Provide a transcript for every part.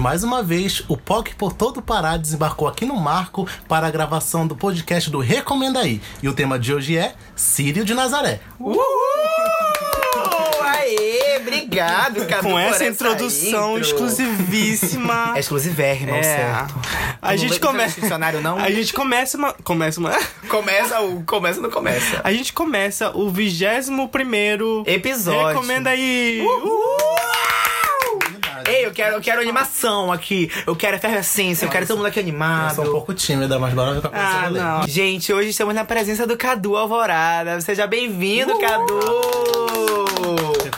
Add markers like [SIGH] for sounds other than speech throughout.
mais uma vez, o POC por todo o Pará desembarcou aqui no Marco para a gravação do podcast do Recomenda Aí. E o tema de hoje é Sírio de Nazaré. Uhul! [LAUGHS] Aê, obrigado, Cadu, Com essa introdução intro. exclusivíssima. [LAUGHS] É exclusivérrima, É. certo. A gente começa. dicionário, não? [LAUGHS] A gente começa uma. Começa uma. Começa o... Começa ou não começa? A gente começa o 21 primeiro Episódio. Recomenda aí! Ei, eu quero, eu quero animação aqui. Eu quero efervescência. Eu quero todo mundo aqui Eu animado. sou um pouco tímida, mas bora ver pra começar Ah, não. Gente, hoje estamos na presença do Cadu Alvorada. Seja bem-vindo, Cadu!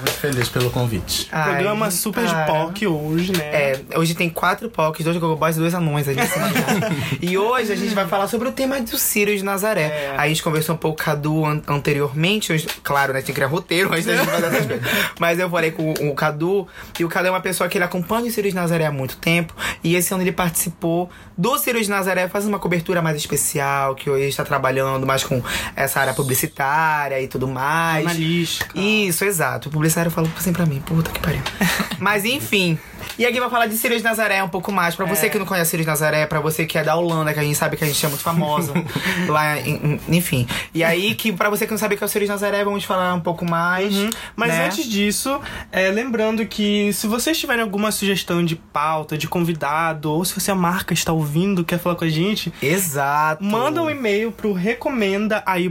Muito feliz pelo convite. Ai, Programa super de cara. POC hoje, né? É, hoje tem quatro POCs, dois Gogo Boys e dois anões cima já. [LAUGHS] E hoje a gente vai falar sobre o tema do Círio de Nazaré. É. Aí a gente conversou um pouco com o Cadu an- anteriormente, hoje- claro, né? Tinha que criar roteiro antes da gente fazer essas coisas. [LAUGHS] Mas eu falei com o, o Cadu, e o Cadu é uma pessoa que ele acompanha o Círio de Nazaré há muito tempo. E esse ano ele participou do Círio de Nazaré, fazendo uma cobertura mais especial, que hoje está trabalhando mais com essa área publicitária e tudo mais. Analística. Isso, exato. O publicitário falou assim pra mim, puta que pariu. [LAUGHS] Mas enfim. E aqui vai falar de de Nazaré um pouco mais. Pra você que não conhece de Nazaré, pra você que é da Holanda, que a gente sabe que a gente é muito famosa. [LAUGHS] lá, em- enfim. E aí, que pra você que não sabe o que é o de Nazaré, vamos falar um pouco mais. Mas né? antes disso, é, lembrando que se vocês tiverem alguma sugestão de pauta, de convidado, ou se você a marca está ouvindo, quer falar com a gente, Exato. manda um e-mail pro recomenda aí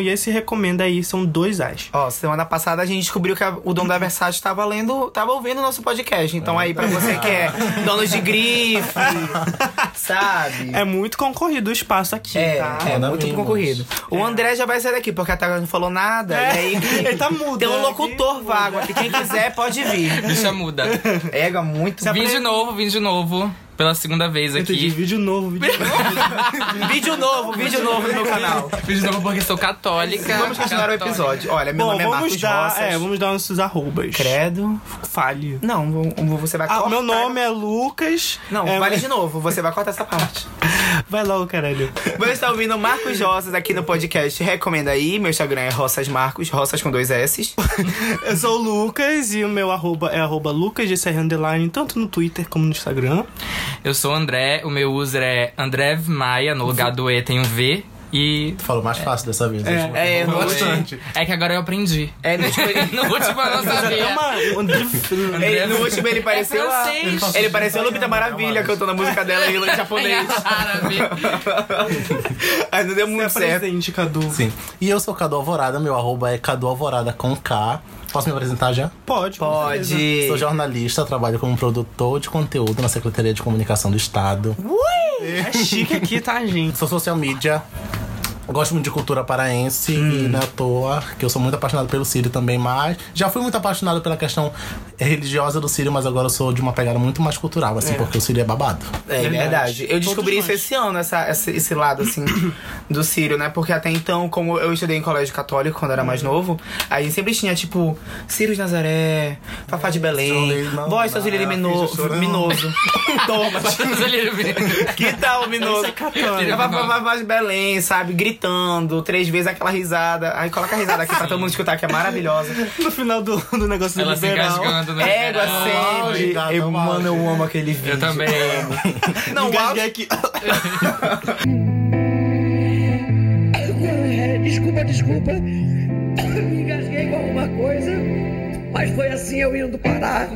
e esse recomenda aí são dois as. Ó, semana passada a gente descobriu que a- o dono da Versace tava lendo, tava ouvindo o nosso podcast. Então aí, pra você que é [LAUGHS] dono de grife, sabe? É muito concorrido o espaço aqui, É, tá? é Manda muito concorrido. O André já vai sair daqui, porque até agora não falou nada. É, E aí, ele tá mudo, Tem um né? locutor vago aqui. Quem quiser pode vir. Bicha muda. Ega muito. Se Vim de novo, vim de novo. Pela segunda vez Eu entendi, aqui. vídeo novo, vídeo [LAUGHS] novo. vídeo novo, vídeo novo no meu canal. De novo porque sou católica. Vamos continuar o Católica. episódio. Olha, meu Bom, nome é Marcos dar, Roças. é, vamos dar nossos arrobas. Credo. Fale. Não, você vai Ah, cortar. meu nome é Lucas. Não, é, vale de novo. Você vai cortar essa parte. [LAUGHS] Vai logo, caralho. Você está ouvindo Marcos Roças aqui no podcast Recomenda Aí. Meu Instagram é Roças Marcos, Roças com dois S. [LAUGHS] Eu sou o Lucas e o meu arroba é arroba lucasgcr underline, tanto no Twitter como no Instagram. Eu sou o André, o meu user é André Maia, no lugar do E tem um V. E. Tu falou mais fácil dessa vez. É, é, bastante. É que agora eu aprendi. É, no último ele, [LAUGHS] No último eu não sabia. Uma... ele- no último ele pareceu a, francês. Ele pareceu Lupita Maravilha cantando a música dela em [LAUGHS] japonês. Árabe. [LAUGHS] Aí não deu Você é muito certo. presente, Cadu. Sim. E eu sou Cadu Alvorada, meu arroba é Cadu Alvorada com K. Posso me apresentar já? Pode. Pode. Sou jornalista, trabalho como produtor de conteúdo na Secretaria de Comunicação do Estado. É chique aqui, tá, gente? Sou social media. Gosto muito de cultura paraense Hum. e não é à toa que eu sou muito apaixonado pelo Sírio também, mas já fui muito apaixonado pela questão religiosa do Sírio, mas agora eu sou de uma pegada muito mais cultural, assim, porque o Sírio é babado. É Verdade. verdade. Eu descobri Todos isso nós. esse ano, essa, esse, esse lado, assim, [COUGHS] do Sírio, né? Porque até então, como eu estudei em colégio católico quando era mais novo, aí sempre tinha, tipo, Sírio de Nazaré, Fafá de Belém, Chorei, não, Voz ficha Mino, chorando. Minoso. [LAUGHS] Toma. [LAUGHS] que tal, Minoso? É. Fafá Fafá de Belém, sabe? Gritando, três vezes aquela risada. Aí coloca a risada aqui pra todo mundo escutar, que é maravilhosa. [LAUGHS] No final do, do negócio do Ela se liberal. engasgando no Égua sempre. Eu, mano, eu amo aquele vídeo. Eu também amo. [LAUGHS] Não, o áudio- aqui. [LAUGHS] É, Desculpa, desculpa. Me engasguei com alguma coisa. Mas foi assim eu indo parar.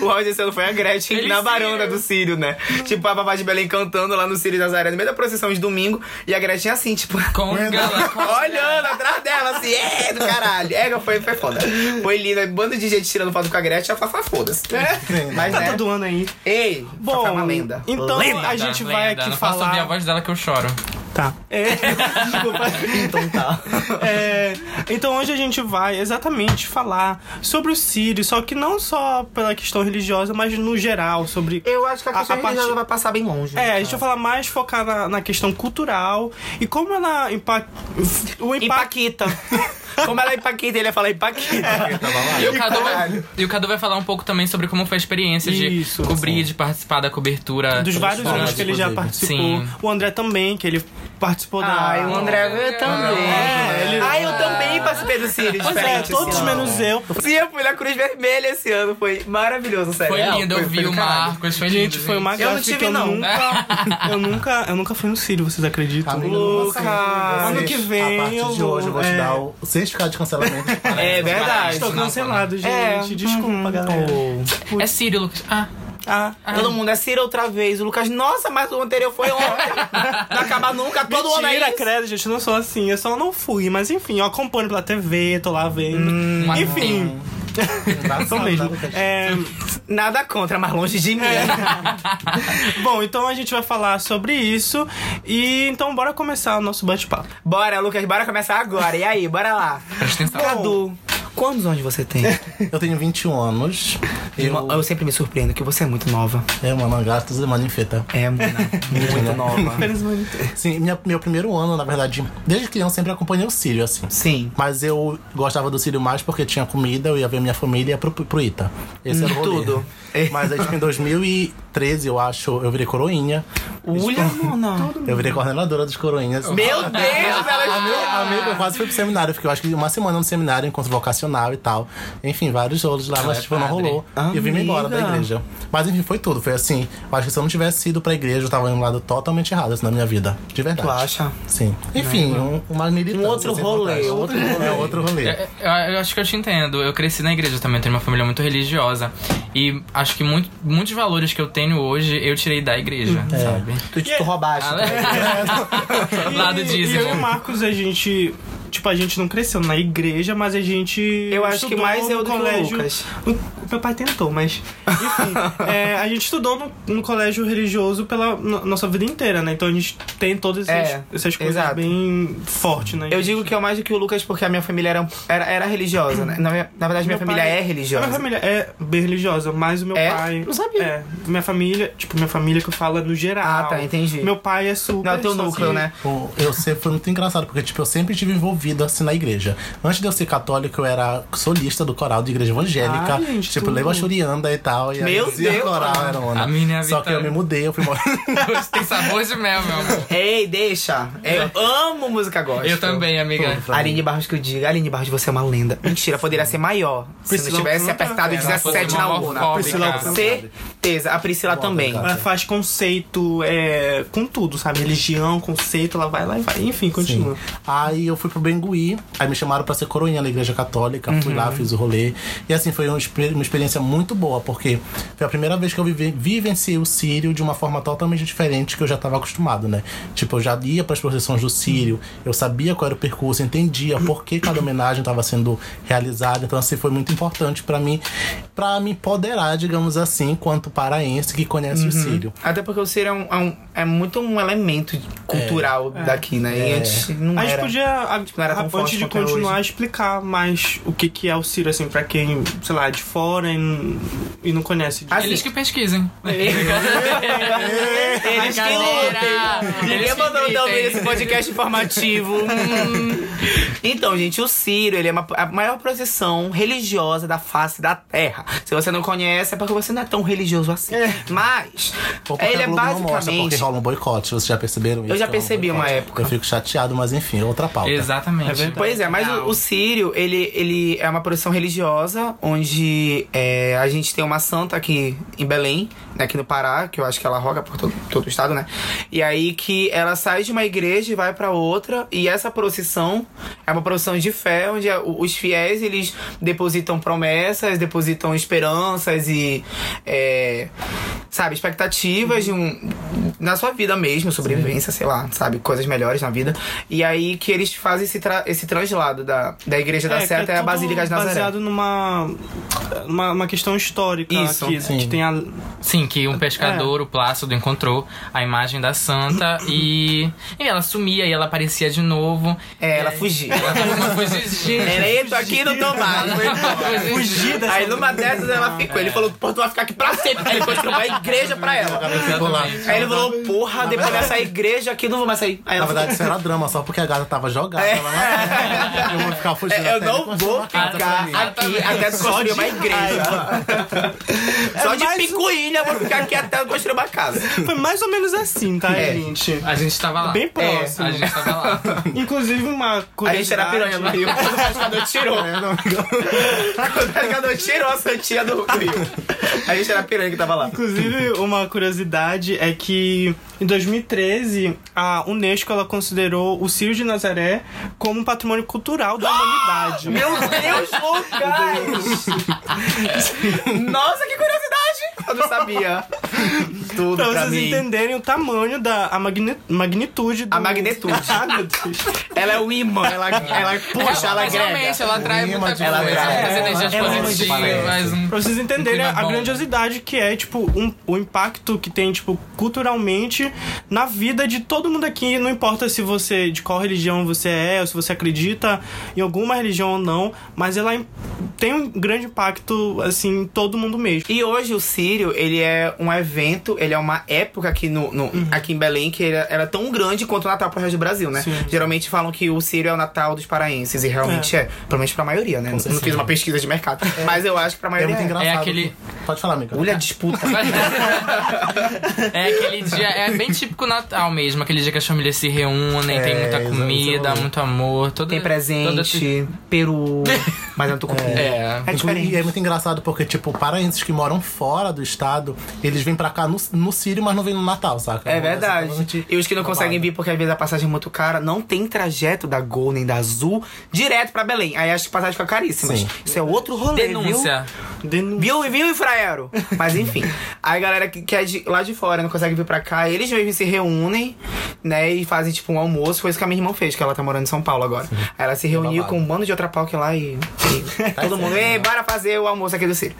O áudio desse ano foi a Gretchen Ele na varanda né? do Sírio, né? Tipo, a Babá de Belém cantando lá no Sírio Nazaré, no meio da procissão de domingo. E a Gretchen assim, tipo... Com gala. [LAUGHS] Olhando atrás dela, assim, é do caralho. É, foi, foi foda. Foi linda. Bando de gente tirando foto com a Gretchen, a Fafá, foda-se. Mas, Tá né? todo ano aí. Ei, Bom, é uma lenda. então Lenda. a gente Lenda, vai lenda. aqui Não posso ouvir a falar... voz dela que eu choro. Tá. É, [LAUGHS] desculpa. Então tá. É, então hoje a gente vai exatamente falar sobre o Sírio, só que não só pela questão religiosa, mas no geral, sobre. Eu acho que a A- questão a parte- religiosa vai passar bem longe. É, a gente vai falar mais focar na, na questão cultural e como ela impact... o. Empaquita. Como ela é empaquita, ele ia falar empaquita. E o, Cadu e o Cadu vai falar um pouco também sobre como foi a experiência Isso, de cobrir, de participar da cobertura. Dos vários anos que ele já participou. Sim. O André também, que ele participou da. Ai, o André eu também. É, ele- Ai, eu também participei do Sírio Pois é, todos menos eu. Sim, eu fui na Cruz Vermelha esse ano. Foi maravilhoso, sério. Foi Real, lindo, eu vi o. Marcos, foi lindo. Gente, foi uma Eu não tive, não. nunca, eu nunca. Eu nunca fui no Sírio, vocês acreditam? Lucas, ano que vem A partir de hoje eu vou te é. dar o certificado de cancelamento. É verdade. Estou cancelado, gente. É. Desculpa, galera. É Sírio, Lucas. Ah, Ah, Todo mundo é Cira outra vez. O Lucas, nossa, mas o anterior foi ontem. não acaba nunca, todo ano é Mentira, isso. credo, gente, eu não sou assim. Eu só não fui. Mas enfim, eu acompanho pela TV, tô lá vendo. mas enfim, sou [LAUGHS] mesmo. É, Nada contra, mas longe de mim. [LAUGHS] bom, então a gente vai falar sobre isso. E então bora começar o nosso bate-papo. Bora, Lucas, bora começar agora. E aí, bora lá. presta atenção. Cadu, quantos anos você tem? [LAUGHS] Eu tenho 21 anos. Eu, Eu sempre me surpreendo que você é muito nova. é, mano, gastos de manifeta. É, mano, muito [LAUGHS] nova. [LAUGHS] Sim, minha, meu primeiro ano, na verdade, desde criança sempre acompanhei o Sírio, assim. Sim. Mas eu gostava do Sírio mais porque tinha comida, eu ia ver minha família e ia pro, pro Ita. Esse era o rolê. Tudo. Mas aí, tipo, em 2013, eu acho, eu virei coroinha. Olha, mano. Eu virei coordenadora dos coroinhas. Meu Deus, ela Amigo, amigo, eu quase fui pro seminário. Eu fiquei, eu acho que uma semana no seminário, encontro vocacional e tal. Enfim, vários rolos lá, mas é tipo, não rolou. E eu vim me embora da igreja. Mas enfim, foi tudo. Foi assim. Eu acho que se eu não tivesse ido pra igreja, eu tava indo um lado totalmente errado assim, na minha vida. De verdade. Tu acha? Sim. Enfim, um, uma militância. Um outro sem rolê, outro rolê. É, outro rolê. É, Eu, eu acho que eu te entendo. Eu cresci na igreja também, tenho uma família muito religiosa. E acho que muito, muitos valores que eu tenho hoje eu tirei da igreja, sabe? Tu, tu roubaste. Ah, [LAUGHS] [LAUGHS] Lado E- dízimo. E eu e o Marcos, a gente. Tipo, a gente não cresceu na igreja, mas a gente. Eu acho que mais eu do que o colégio. Lucas. O meu pai tentou, mas. Enfim, [LAUGHS] é, a gente estudou no, no colégio religioso pela no- nossa vida inteira, né? Então a gente tem todas essas, É, essas coisas exato. bem fortes, né? Eu digo que eu mais do que o Lucas porque a minha família era, era, era religiosa, né? Na, minha- na verdade, minha Meu família pai- é religiosa. A minha família é bem religiosa, mas o meu É? pai. Não sabia. É. Minha família, tipo, minha família que eu falo é no geral. Ah, tá, entendi. Meu pai é super. Não é o teu núcleo, que- né? Pô, Eu sempre foi muito engraçado, porque tipo, eu sempre estive envolvido assim na igreja. Antes de eu ser católico, eu era solista do coral de igreja evangélica. Gente, tipo, tudo. leva churianda e tal. E aí Meu dizia Deus, coral, era. A minha Só vida- que eu me mudei, eu fui morar. [LAUGHS] Tem sabor de mel, meu amor. Ei, deixa. Eu amo música gospel. Eu também, amiga. Aline Barros que eu digo. Aline Barros, você é uma lenda. Mentira, poderia ser maior. Se Priscila não tivesse apertado Ela 17 foi na uma urna. homofóbica. Priscila- Certeza. A Priscila também. Ela faz conceito é, com tudo, sabe? Religião, conceito, ela vai lá e vai. Enfim, continua. Aí eu fui pro Bengui, aí me chamaram pra ser coroinha na igreja católica, fui Uhum. lá, fiz o rolê. E assim, foi uma, uma experiência muito boa, porque foi a primeira vez que eu vive, vivenciei o Sírio de uma forma totalmente diferente que eu já tava acostumado, né? Tipo, eu já ia pras procissões do Sírio, eu sabia qual era o percurso, entendia por que cada homenagem estava sendo realizada. Então, assim, foi muito importante pra mim, pra me empoderar, digamos assim, enquanto paraense que conhece Uhum. o Sírio. Até porque o Ciro é, um, é, um- é muito um elemento cultural daqui, né? E É. antes não A gente era. podia, a- não era tão a- forte antes de é continuar, hoje. explicar mais o que, que é o Ciro, assim, pra quem, sei lá, é de fora e, e não conhece. Ah, [LAUGHS] Eles que pesquisem. Eles que lutem. Ninguém Eles que mandou também esse podcast informativo. [LAUGHS] Hum. Então, gente, o Ciro, ele é uma- a maior procissão religiosa da face da Terra. Se você não conhece, é porque você não é tão religioso assim. Mas, Ou porque ele é Globo não mostra, porque basicamente... rola um boicote. Vocês já perceberam isso? Eu já Que rola um percebi uma época. Eu fico chateado, mas enfim, é outra pauta. Exatamente. É. Pois é, mas o, o Sírio, ele, ele é uma procissão religiosa, onde é, a gente tem uma santa aqui em Belém, né, aqui no Pará, que eu acho que ela roga por todo, todo o estado, né? E aí que ela sai de uma igreja e vai pra outra, e essa procissão é uma procissão de fé, onde os fiéis, eles depositam promessas, depositam esperanças e, é, sabe, expectativas de um, na sua vida mesmo, sobrevivência, sei lá, sabe, coisas melhores na vida. E aí que eles fazem esse, tra esse translado da, da Igreja da que Sé é até a tudo Basílica de Nazaré. baseado numa uma, uma questão histórica Isso, aqui, sim. que tem a Sim, que um pescador, o Plácido, encontrou a imagem da santa e, e ela sumia e ela aparecia de novo. É, ela fugia. Ela eu tô aqui no tomate. fugir dessa Aí numa dessas ela ficou. Ele falou, pô, tu vai ficar aqui pra sempre. Aí ele construiu uma igreja pra ela. Aí ele falou, porra, depois dessa igreja aqui não vou mais sair. Aí Na verdade, isso era drama, só porque a gata tava jogada É. lá. Eu vou ficar fugindo. É, eu não vou ficar aqui até construir uma igreja. Só de picuinha ruína, vou ficar aqui até eu construir uma casa. Foi mais ou menos assim, tá, É. gente? A gente tava lá. Bem É, próximo. a gente tava lá. [LAUGHS] Inclusive, uma A curiosidade... gente era piranha no Rio. [LAUGHS] Quando o pescador tirou. Quando o pescador tirou a Santinha do Rio. A gente era piranha que tava lá. Inclusive, uma curiosidade é que em 2013 a Unesco ela considerou o Círio de Nazaré como um patrimônio cultural da humanidade. Meu Deus, Lucas! [LAUGHS] Nossa, que curiosidade! Eu não sabia. Tudo Pra pra, vocês mim. entenderem o tamanho da a magni- magnitude do... A magnitude. [LAUGHS] ah, meu Deus. Ela é o imã, ela, ela puxa, ela Mas realmente, ela atrai muita coisa. ela atrai. As energias Ela é muito positivas. um- Pra vocês entenderem clima a bom. grandiosidade que é, tipo, um- o impacto que tem, tipo, culturalmente na vida de todo mundo aqui. Não importa se você, de qual religião você é, ou se você acredita em alguma religião ou não, mas ela tem um grande impacto, assim, em todo mundo mesmo. E hoje o Sírio, ele é um evento, ele é uma época aqui, no, no- aqui em Belém que era, era tão grande quanto o Natal pro resto do Brasil, né? Sim. Geralmente falam que o Sírio é o Natal dos paraenses, e realmente é. Pelo menos pra maioria, né? Não, não fiz uma pesquisa de mercado. [LAUGHS] Mas eu acho que pra É maioria muito é. engraçado. É aquele- Pode falar, amiga. Olha a disputa. [LAUGHS] É aquele dia, é bem [LAUGHS] típico Natal mesmo, aquele dia que as famílias se reúnem, tem É, muita exa- comida, exa- muito amor, toda, Tem presente, peru, [LAUGHS] mas eu não tô com. É. É diferente. E é muito engraçado porque, tipo, paraenses que moram fora do estado, eles vêm pra cá no, no Sírio, mas não vêm no Natal, saca? É verdade. E os que não conseguem vir porque às vezes a passagem é muito cara, não tem trajeto da Gol nem da Azul direto pra Belém. Aí as passagens ficam caríssimas. Sim. Isso é outro rolê, Denúncia. Denúncia. Viu, viu, Infraero? Mas enfim. [LAUGHS] Aí a galera que, que é de, lá de fora não consegue vir pra cá, eles mesmos se reúnem, né? E fazem tipo um almoço. Foi isso que a minha irmã fez, que ela tá morando em São Paulo agora. Aí ela se reuniu com um bando de outra pau que lá e. e [LAUGHS] todo mundo, ei, bora fazer o almoço aqui do Ciro.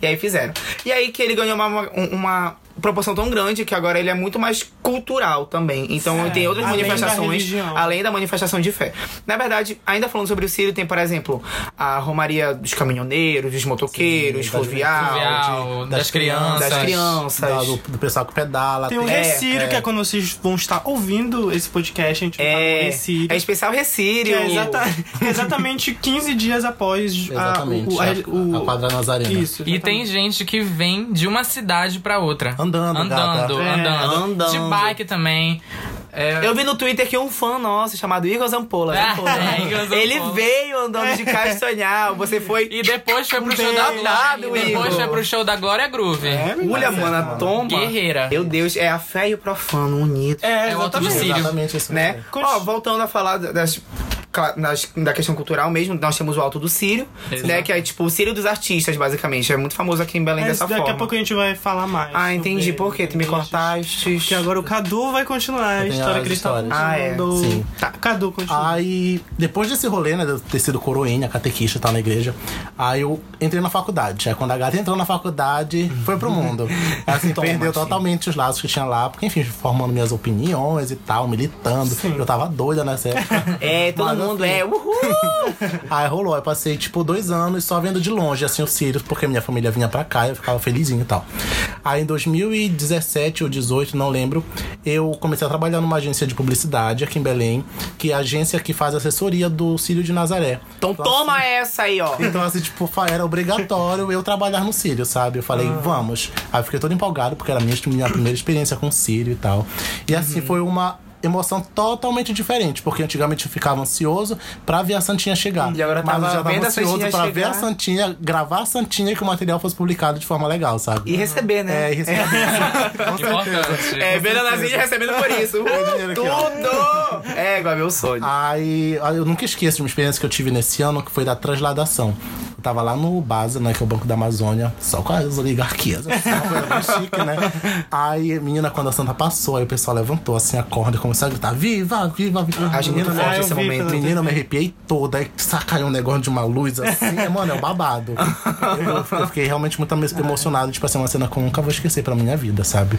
E aí fizeram. E aí que ele ganhou uma, uma, uma proporção tão grande que agora ele é muito mais cultural também. Então tem outras Além da manifestações religião. além da manifestação de fé. Na verdade, ainda falando sobre o Círio, tem, por exemplo, a Romaria dos caminhoneiros, dos motoqueiros, Sim, fluvial, Fluvial, de- das, das crianças. das crianças. Da- do, do pessoal que pedala. Tem o É, Recírio, é. que é quando vocês vão estar ouvindo esse podcast, a gente vai falar do É, Recírio. é especial Recírio. é exata- [LAUGHS] exatamente 15 dias após a- Exatamente. o, a, o- a quadra nazarena. Isso. E tem gente que vem de uma cidade pra outra. Andando, andando, gata. É, andando. andando. De bike também. É, Eu vi no Twitter que um fã nosso chamado Igor Zampola. [LAUGHS] Zampola. é, Igor Zampola. Ele veio andando de Castanhal. Você foi. E depois foi pro show da Glória. Depois Igor. foi pro show da Glória Groove. Olha, mano, a tomba. Guerreira. Meu Deus, é a fé e o profano unidos. É, É o outro exatamente. Isso. né? Ó, voltando a falar das, nas- da questão cultural mesmo, nós temos o Alto do Sírio, Exato. né? Que é tipo o Sírio dos artistas, basicamente. É muito famoso aqui em Belém É, dessa daqui forma. a pouco a gente vai falar mais. Ah, entendi. Por quê? Tu me cortaste. Que agora o Cadu vai continuar a história que ele histórias. Ah, é. Sim. Tá, Cadu, continua. Aí, depois desse rolê, né, de eu ter sido coroinha, catequista e tal na igreja, aí eu entrei na faculdade. Aí quando a gata entrou na faculdade, foi pro mundo. [LAUGHS] Assim, Toma, perdeu sim. totalmente os laços que tinha lá, porque, enfim, formando minhas opiniões e tal, militando. Eu tava doida nessa [LAUGHS] época. É, todo Mas, mundo assim, é. Uhul! [LAUGHS] Aí rolou, aí passei tipo dois anos só vendo de longe assim o Sirius, porque minha família vinha pra cá e eu ficava felizinho e tal. Aí em 2017 ou 18, não lembro, eu comecei a trabalhar numa agência de publicidade aqui em Belém, que é a agência que faz assessoria do Sírio de Nazaré. Então toma essa aí, ó. Então, assim, tipo, era obrigatório eu trabalhar no Sírio, sabe? Eu falei, vamos. Aí eu fiquei todo empolgado, porque era a minha, minha primeira experiência com o Sírio e tal. E assim, foi uma emoção totalmente diferente, porque antigamente eu ficava ansioso pra ver a Santinha chegar. E agora Mas eu já tava ansioso pra ver a Santinha, gravar a Santinha e que o material fosse publicado de forma legal, sabe? E receber, né? É, e receber. [LAUGHS] Com certeza. Importante. É, vendo a Nazinha recebendo por isso. [LAUGHS] Uh, aqui, ó. tudo! É, igual meu sonho. Aí eu nunca esqueço de uma experiência que eu tive nesse ano, que foi da transladação. Eu tava lá no Baza, né, que é o Banco da Amazônia, só com as oligarquias, assim, uma coisa bem chique, né? [LAUGHS] Aí, menina, quando a Santa passou, aí o pessoal levantou assim a corda começou a gritar: Viva, viva, viva! Acho muito Menina, forte eu esse momento. Menina, eu me arrepiei toda, aí sacaiu um negócio de uma luz assim, é, mano, é um babado. [LAUGHS] Eu, eu fiquei realmente muito emo- emocionado, tipo assim, uma cena que eu nunca vou esquecer pra minha vida, sabe?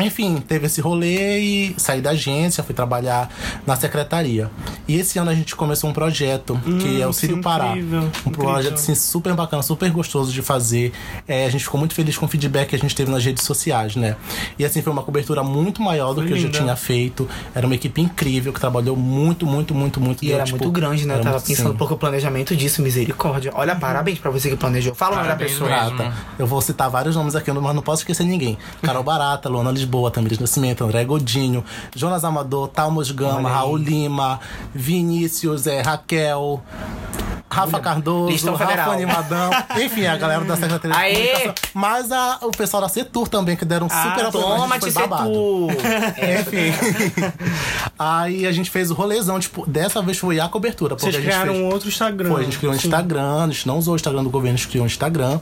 Enfim, teve esse rolê e saí da agência, fui trabalhar na secretaria. E esse ano a gente começou um projeto que é o Hum, Sírio sim, Pará. incrível, Um incrível. projeto assim, super bacana, super gostoso de fazer. É, a gente ficou muito feliz com o feedback que a gente teve nas redes sociais, né? E assim, foi uma cobertura muito maior do Foi que eu já linda. tinha feito. Era uma equipe incrível que trabalhou muito, muito, muito, muito. E Deu, era tipo, muito grande, né? Eu tava muito- pensando sim. porque o planejamento disso, misericórdia. Olha, parabéns pra você que planejou. Fala o nome da pessoa. mesmo. Eu vou citar vários nomes aqui, mas não posso esquecer ninguém. Carol Barata, Luana Lisboa, Tamires Nascimento, André Godinho, Jonas Amador, Talmos Gama. Raul Lima, Vinícius, é, Raquel. Rafa Cardoso, Listão Rafa Federal. Animadão, [LAUGHS] enfim, a galera da Secretaria de Aê! Comunicação. Mas a- o pessoal da Setur também, que deram um super apoio, Toma, te babado. tu. [LAUGHS] Enfim. Aí a gente fez o rolezão, tipo, dessa vez foi a cobertura. Porque Vocês a gente criaram fez... um outro Instagram. Foi, a gente criou um. Instagram, a gente não usou o Instagram do governo, a gente criou um Instagram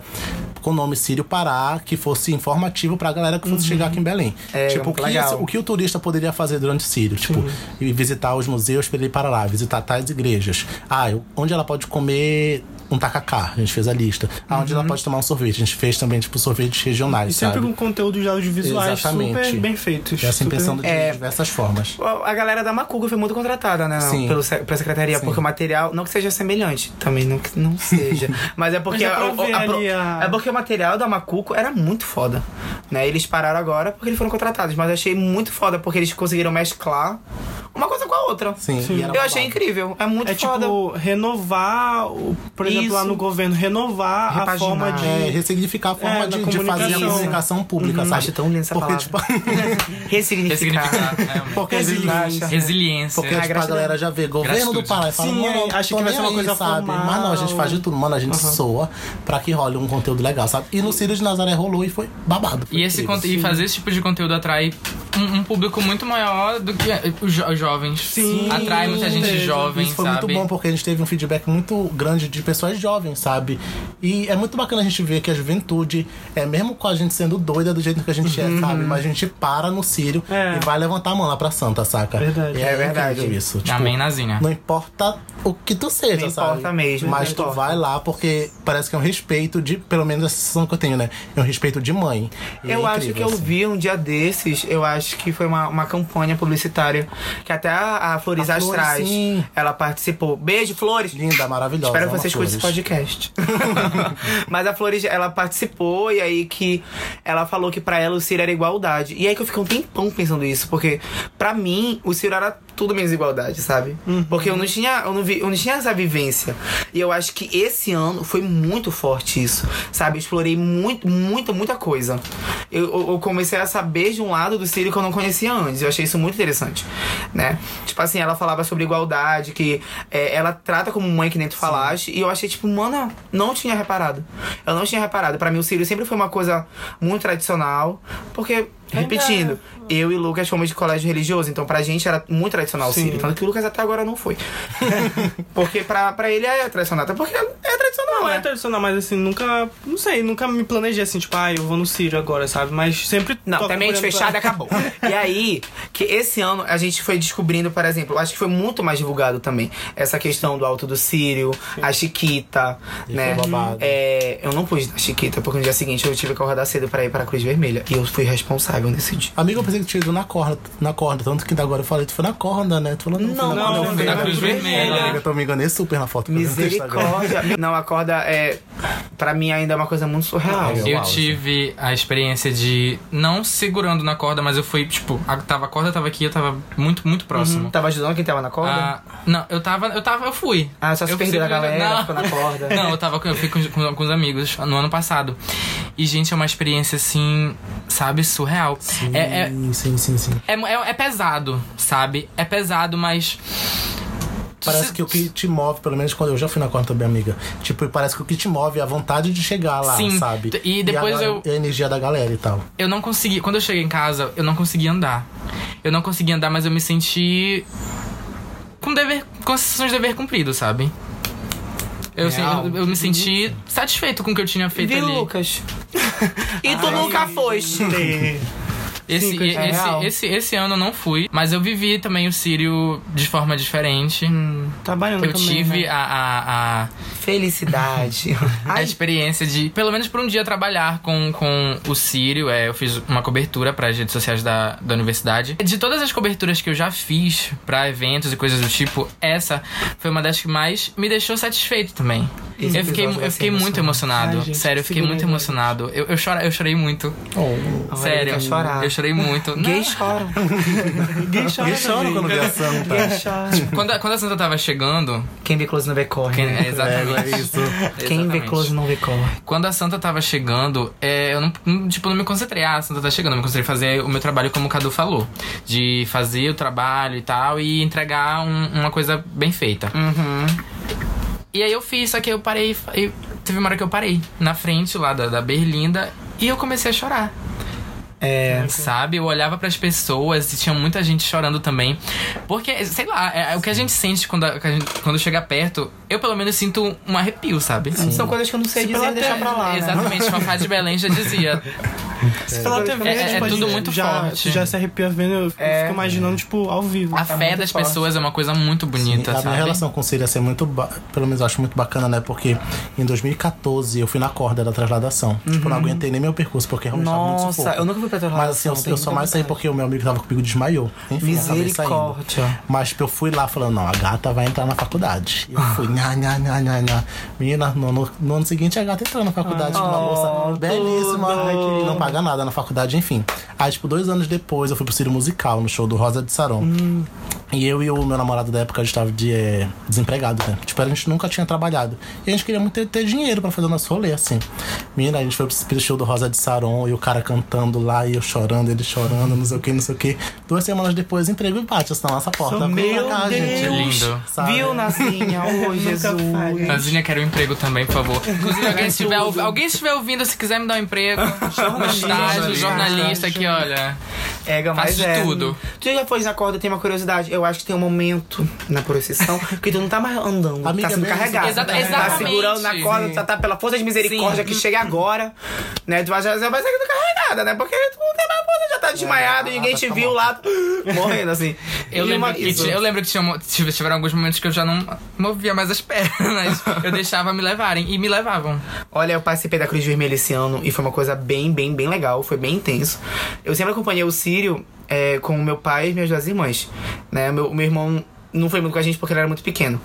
com o nome Sírio Pará, que fosse informativo pra galera que fosse chegar aqui em Belém. É, tipo, o que, legal. esse- o que o turista poderia fazer durante o Sírio? Tipo, ir visitar os museus pra ele ir para lá, visitar tais igrejas. Ah, onde ela pode comer um tacacá, a gente fez a lista. Ah, onde ela pode tomar um sorvete, a gente fez também, tipo, sorvetes regionais, E sempre sabe? com conteúdos audiovisuais Exatamente. super bem feitos. E assim, super... pensando de É. diversas formas. A galera da Macuga foi muito contratada, né? Sim. Pelo, pela secretaria, Sim. porque o material, não que seja semelhante, também não que não seja. [LAUGHS] Mas é porque, Mas a ali a- é porque o material da Macuco era muito foda. Né? Eles pararam agora porque eles foram contratados, mas eu achei muito foda porque eles conseguiram mesclar uma coisa com a outra. Sim, e era Eu achei babado. incrível. É muito É foda. tipo, renovar, o- por exemplo, lá Isso. no governo, renovar a Repaginar. forma de. É, ressignificar a forma É, de, de fazer a comunicação. pública, sabe? Acho tão linda essa Porque, palavra. tipo, [LAUGHS] Ressignificar. Ressignificar. é, porque Resiliência. Resiliência. Porque tipo, a galera já vê governo Gratitude. do Pará e fala, Sim, mano, acha que vai ser uma coisa sabe? formal. Mas não, a gente faz de tudo, mano, a gente soa pra que role um conteúdo legal, sabe? E no Círio de Nazaré rolou e foi babado. foi E, esse e fazer esse tipo de conteúdo atrai um, um público muito maior do que os jovens. Sim. Atrai muita gente Sim, jovem, Isso foi sabe? muito bom porque a gente teve um feedback muito grande de pessoas jovens, sabe? E é muito bacana a gente ver que a juventude, é mesmo com a gente sendo doida do jeito que a gente é, sabe? Mas a gente para no Sírio É. e vai levantar a mão lá pra Santa, saca? Verdade. E É verdade. incrível isso. Tipo, Amém, Nazinha. Não importa o que tu seja, Não sabe? importa mesmo, Mas não tu importa. vai lá porque parece que é um respeito de, pelo menos a sensação que eu tenho, né? É um respeito de mãe. E é Eu acho incrível, que eu assim. vi um dia desses, eu acho que foi uma, uma campanha publicitária que até a, a Flores A Flores, Astrais sim. ela participou. Beijo, Flores! Linda, maravilhosa. Espero que amo você escute esse flores. podcast. [LAUGHS] Mas a Flores, ela participou e aí que ela falou que pra ela o Ciro era igualdade. E aí que eu fiquei um tempão pensando isso, porque pra mim o Ciro era tudo menos igualdade, sabe? Porque eu não tinha, eu não vi, eu não tinha essa vivência. E eu acho que esse ano foi muito forte isso, sabe? Eu explorei muito, muita, muita coisa. Eu, eu- eu comecei a saber de um lado do Ciro que eu não conhecia antes. Eu achei isso muito interessante, né? Tipo assim, ela falava sobre igualdade, que é, ela trata como mãe que nem tu falaste. E eu achei, tipo, mano, não tinha reparado. Eu não tinha reparado. Pra mim, o Ciro sempre foi uma coisa muito tradicional. Porque, repetindo, eu e o Lucas fomos de colégio religioso. Então, pra gente era muito tradicional o. Ciro. Tanto que o Lucas até agora não foi. [LAUGHS] porque pra, pra ele é tradicional. Até porque é tradicional, Não né? é tradicional, mas assim, nunca. Não sei, nunca me planejei assim, tipo, ah, eu vou no Círio agora, sabe? Mas sempre. Não, tem a mente fechada e acabou. [LAUGHS] E aí, que esse ano a gente foi descobrindo, por exemplo, acho que foi muito mais divulgado também essa questão do Alto do Sírio, a Chiquita, E né? É, eu não pude na Chiquita, porque no dia seguinte eu tive que acordar cedo pra ir pra Cruz Vermelha. E eu fui responsável nesse dia. Amigo, eu pensei que tinha ido na corda, na corda. Tanto que agora eu falei, tu foi na corda, né? Tu falou, não, Não, não, corda. não, foi na Cruz Vermelha. Amiga, tô me enganei super na foto. Misericórdia. não, a corda é. Pra mim ainda é uma coisa muito surreal. Eu tive a experiência de não segurando na corda, mas eu fui, tipo, a, tava, a corda tava aqui, eu tava muito, muito próximo. Tava ajudando quem tava na corda? Ah, não, eu tava, eu tava, eu fui. Ah, só se eu fui perdeu a galera, não. ficou na corda. Não, eu tava com, eu fui com, com, com os amigos no ano passado. E, gente, é uma experiência assim, sabe, surreal. É, é, Sim, sim, sim, sim. é, é, é pesado, sabe? É pesado, mas. Parece que o que te move, pelo menos quando eu já fui na corda também, amiga. Tipo, parece que o que te move é a vontade de chegar lá, Sim. sabe? E depois a, eu- e a energia da galera e tal. eu não consegui. Quando eu cheguei em casa, eu não consegui andar. Eu não consegui andar, mas eu me senti. com dever. com sensações de dever cumprido, sabe? Eu, Real. eu, eu me senti satisfeito com o que eu tinha feito Viu, ali. Lucas? [LAUGHS] e tu nunca foste. Esse, Sim, é esse, esse, esse ano eu não fui, mas eu vivi também o Sírio de forma diferente. Trabalhando Eu também, tive né? a, a, a Felicidade. [LAUGHS] A Ai, experiência de, pelo menos por um dia, trabalhar com, com o Sírio. É, eu fiz uma cobertura para as redes sociais da, da universidade. De todas as coberturas que eu já fiz para eventos e coisas do tipo, essa foi uma das que mais me deixou satisfeito também. Esse eu fiquei, eu fiquei muito emocionado. Ai, gente, Sério, eu fiquei muito emocionado. Eu, eu, chora, eu chorei muito. Oh. Sério, eu chorei muito. [LAUGHS] Gay Não, choram. Ninguém chora. [LAUGHS] Ninguém chora quando vê a santa. Ninguém chora. quando, a, quando a Santa tava chegando. Quem vê close não vê corre. quem- né? é, exatamente. É, é isso. [LAUGHS] Quem vê Exatamente. close não vê corre. Quando a Santa tava chegando, é, eu não, não- tipo, não me concentrei. Ah, a Santa tá chegando. Eu me concentrei em fazer o meu trabalho como o Cadu falou. De fazer o trabalho e tal e entregar um- uma coisa bem feita. Uhum. E aí eu fiz, só que eu parei. Eu, teve uma hora que eu parei na frente lá da, da Berlinda e eu comecei a chorar. É. Sabe? Eu olhava pras pessoas e tinha muita gente chorando também. Porque, sei lá, é, é o que a gente sente quando, a- a gente- quando chega perto, eu pelo menos sinto um arrepio, sabe? São coisas que eu não sei dizer e deixar pra lá. né? Exatamente, Fafá de Belém já dizia. [LAUGHS] Pela TV, É- é tipo, a tudo muito já, forte. Já se arrepia vendo, eu É. fico imaginando, tipo, ao vivo. A fé muito das forte. pessoas é uma coisa muito bonita, a sabe? minha relação com o Síria é muito, pelo menos eu acho muito bacana, né? Porque em 2014 eu fui na corda da trasladação. Tipo, eu não aguentei nem meu percurso, porque realmente tava muito Nossa, sufoco. eu nunca fui pra Mas assim, eu, eu só mais saí porque o meu amigo tava comigo desmaiou. Enfim. Misericórdia. Mas tipo, eu fui lá falando, não, a gata vai entrar na faculdade. E eu fui, nha, nha, nha, nha, nha. Menina, no, no, no ano seguinte a gata entrou na faculdade com uma moça belíssima, tudo. e não paga nada na faculdade, enfim. Aí, tipo, dois anos depois eu fui pro Ciro Musical, no show do Rosa de Saron. E eu e o meu namorado da época, a gente tava de, eh, desempregado, né? Tipo, a gente nunca tinha trabalhado. E a gente queria muito ter, ter dinheiro pra fazer o nosso rolê, assim. Menina, a gente foi pro, pro show do Rosa de Saron e o cara cantando lá e eu chorando, ele chorando, não sei o que, não sei o que. Duas semanas depois, entrego e bate assim, na nossa porta. Meu cá, gente. Deus. Lindo. Sabe? Viu, Nazinha? Ô, [LAUGHS] Jesus. Nazinha quer um emprego também, por favor. Inclusive, alguém estiver, alguém estiver ouvindo, se quiser me dar um emprego, um estágio, jornalista aqui, olha. Ega, mas de é. tudo. Tu já foi na corda, tem uma curiosidade. Eu acho que tem um momento na procissão [LAUGHS] que tu não tá mais andando, Amiga, tá sendo carregado. Tá exatamente. segurando na corda, tu tá pela força de misericórdia Sim. que chega agora. Né? Tu vai, já, vai saindo carregada, né? Porque tu não tem mais força, já tá desmaiado e ninguém tá te tá viu bom. lá, [LAUGHS] morrendo assim. Eu lembro, uma- que, eu lembro que tiveram alguns momentos que eu já não movia mais as [LAUGHS] pernas. Eu deixava me levarem. E me levavam. Olha, eu participei da Cruz Vermelha esse ano e foi uma coisa bem, bem, bem legal. Foi bem intenso. Eu sempre acompanhei o Sírio é, com o meu pai e minhas duas irmãs. Né? Meu, o meu irmão não foi muito com a gente porque ele era muito pequeno.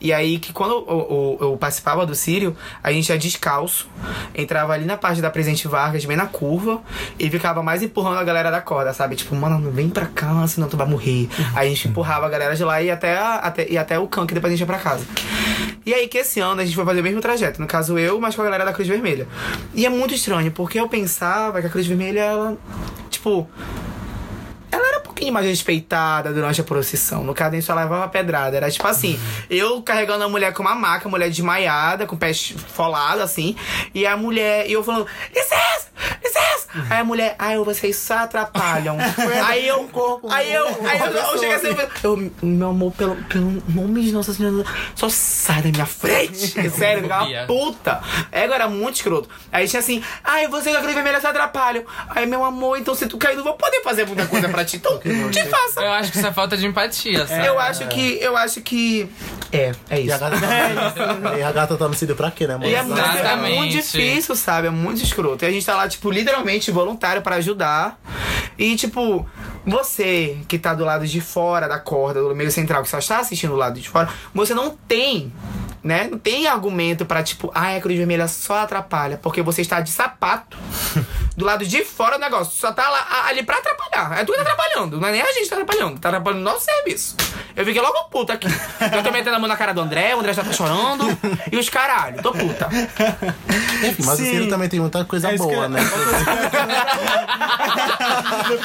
E aí que quando eu, eu- eu participava do Sírio, a gente ia descalço, entrava ali na parte da Presidente Vargas, bem na curva, e ficava mais empurrando a galera da corda, sabe? Tipo, mano, vem pra cá, senão tu vai morrer. Aí a gente empurrava a galera de lá e até, até, e até o campo, que depois a gente ia pra casa. E aí que esse ano a gente foi fazer o mesmo trajeto. No caso eu, mas com a galera da Cruz Vermelha. E é muito estranho, porque eu pensava que a Cruz Vermelha, ela, tipo... Pouquinho mais respeitada durante a procissão. No caso, a gente só levava pedrada. Era tipo assim, eu carregando a mulher com uma maca, mulher desmaiada, com o pé folado, assim. E a mulher, e eu falando, licença, licença. Aí a mulher, ai, vocês só atrapalham. [LAUGHS] aí eu, aí eu, aí eu, [LAUGHS] eu, cheguei assim, eu, meu amor, pelo, pelo nome de Nossa Senhora, só sai da minha frente. [LAUGHS] Sério, eu ficava Fobia. puta. Ego era muito escroto. Aí tinha assim, ai, você com a cruz vermelha se atrapalham. Aí, meu amor, então se tu cair, não vou poder fazer muita coisa pra ti. Então, te faça. Eu acho que isso é falta de empatia, sabe? Eu acho que, eu acho que... É, é E isso. a gata, e a gata tá no Círio pra quê, né, amor? E é muito, é muito difícil, sabe? É muito escroto. E a gente tá lá, tipo, literalmente voluntário pra ajudar. E, tipo, você que tá do lado de fora da corda, do meio central, que só está assistindo do lado de fora, você não tem, né? Não tem argumento pra, tipo, ai, a cruz vermelha só atrapalha. Porque você está de sapato do lado de fora do negócio. Só tá lá, ali pra atrapalhar. É tu que tá atrapalhando. Não é nem a gente que tá atrapalhando. Tá atrapalhando o nosso serviço. Eu fiquei logo puta aqui. Eu tô metendo a mão na cara do André, o André já tá chorando. E os caralho, tô puta. Enfim, mas Sim. o Círio também tem muita coisa É que boa, eu- né? [LAUGHS]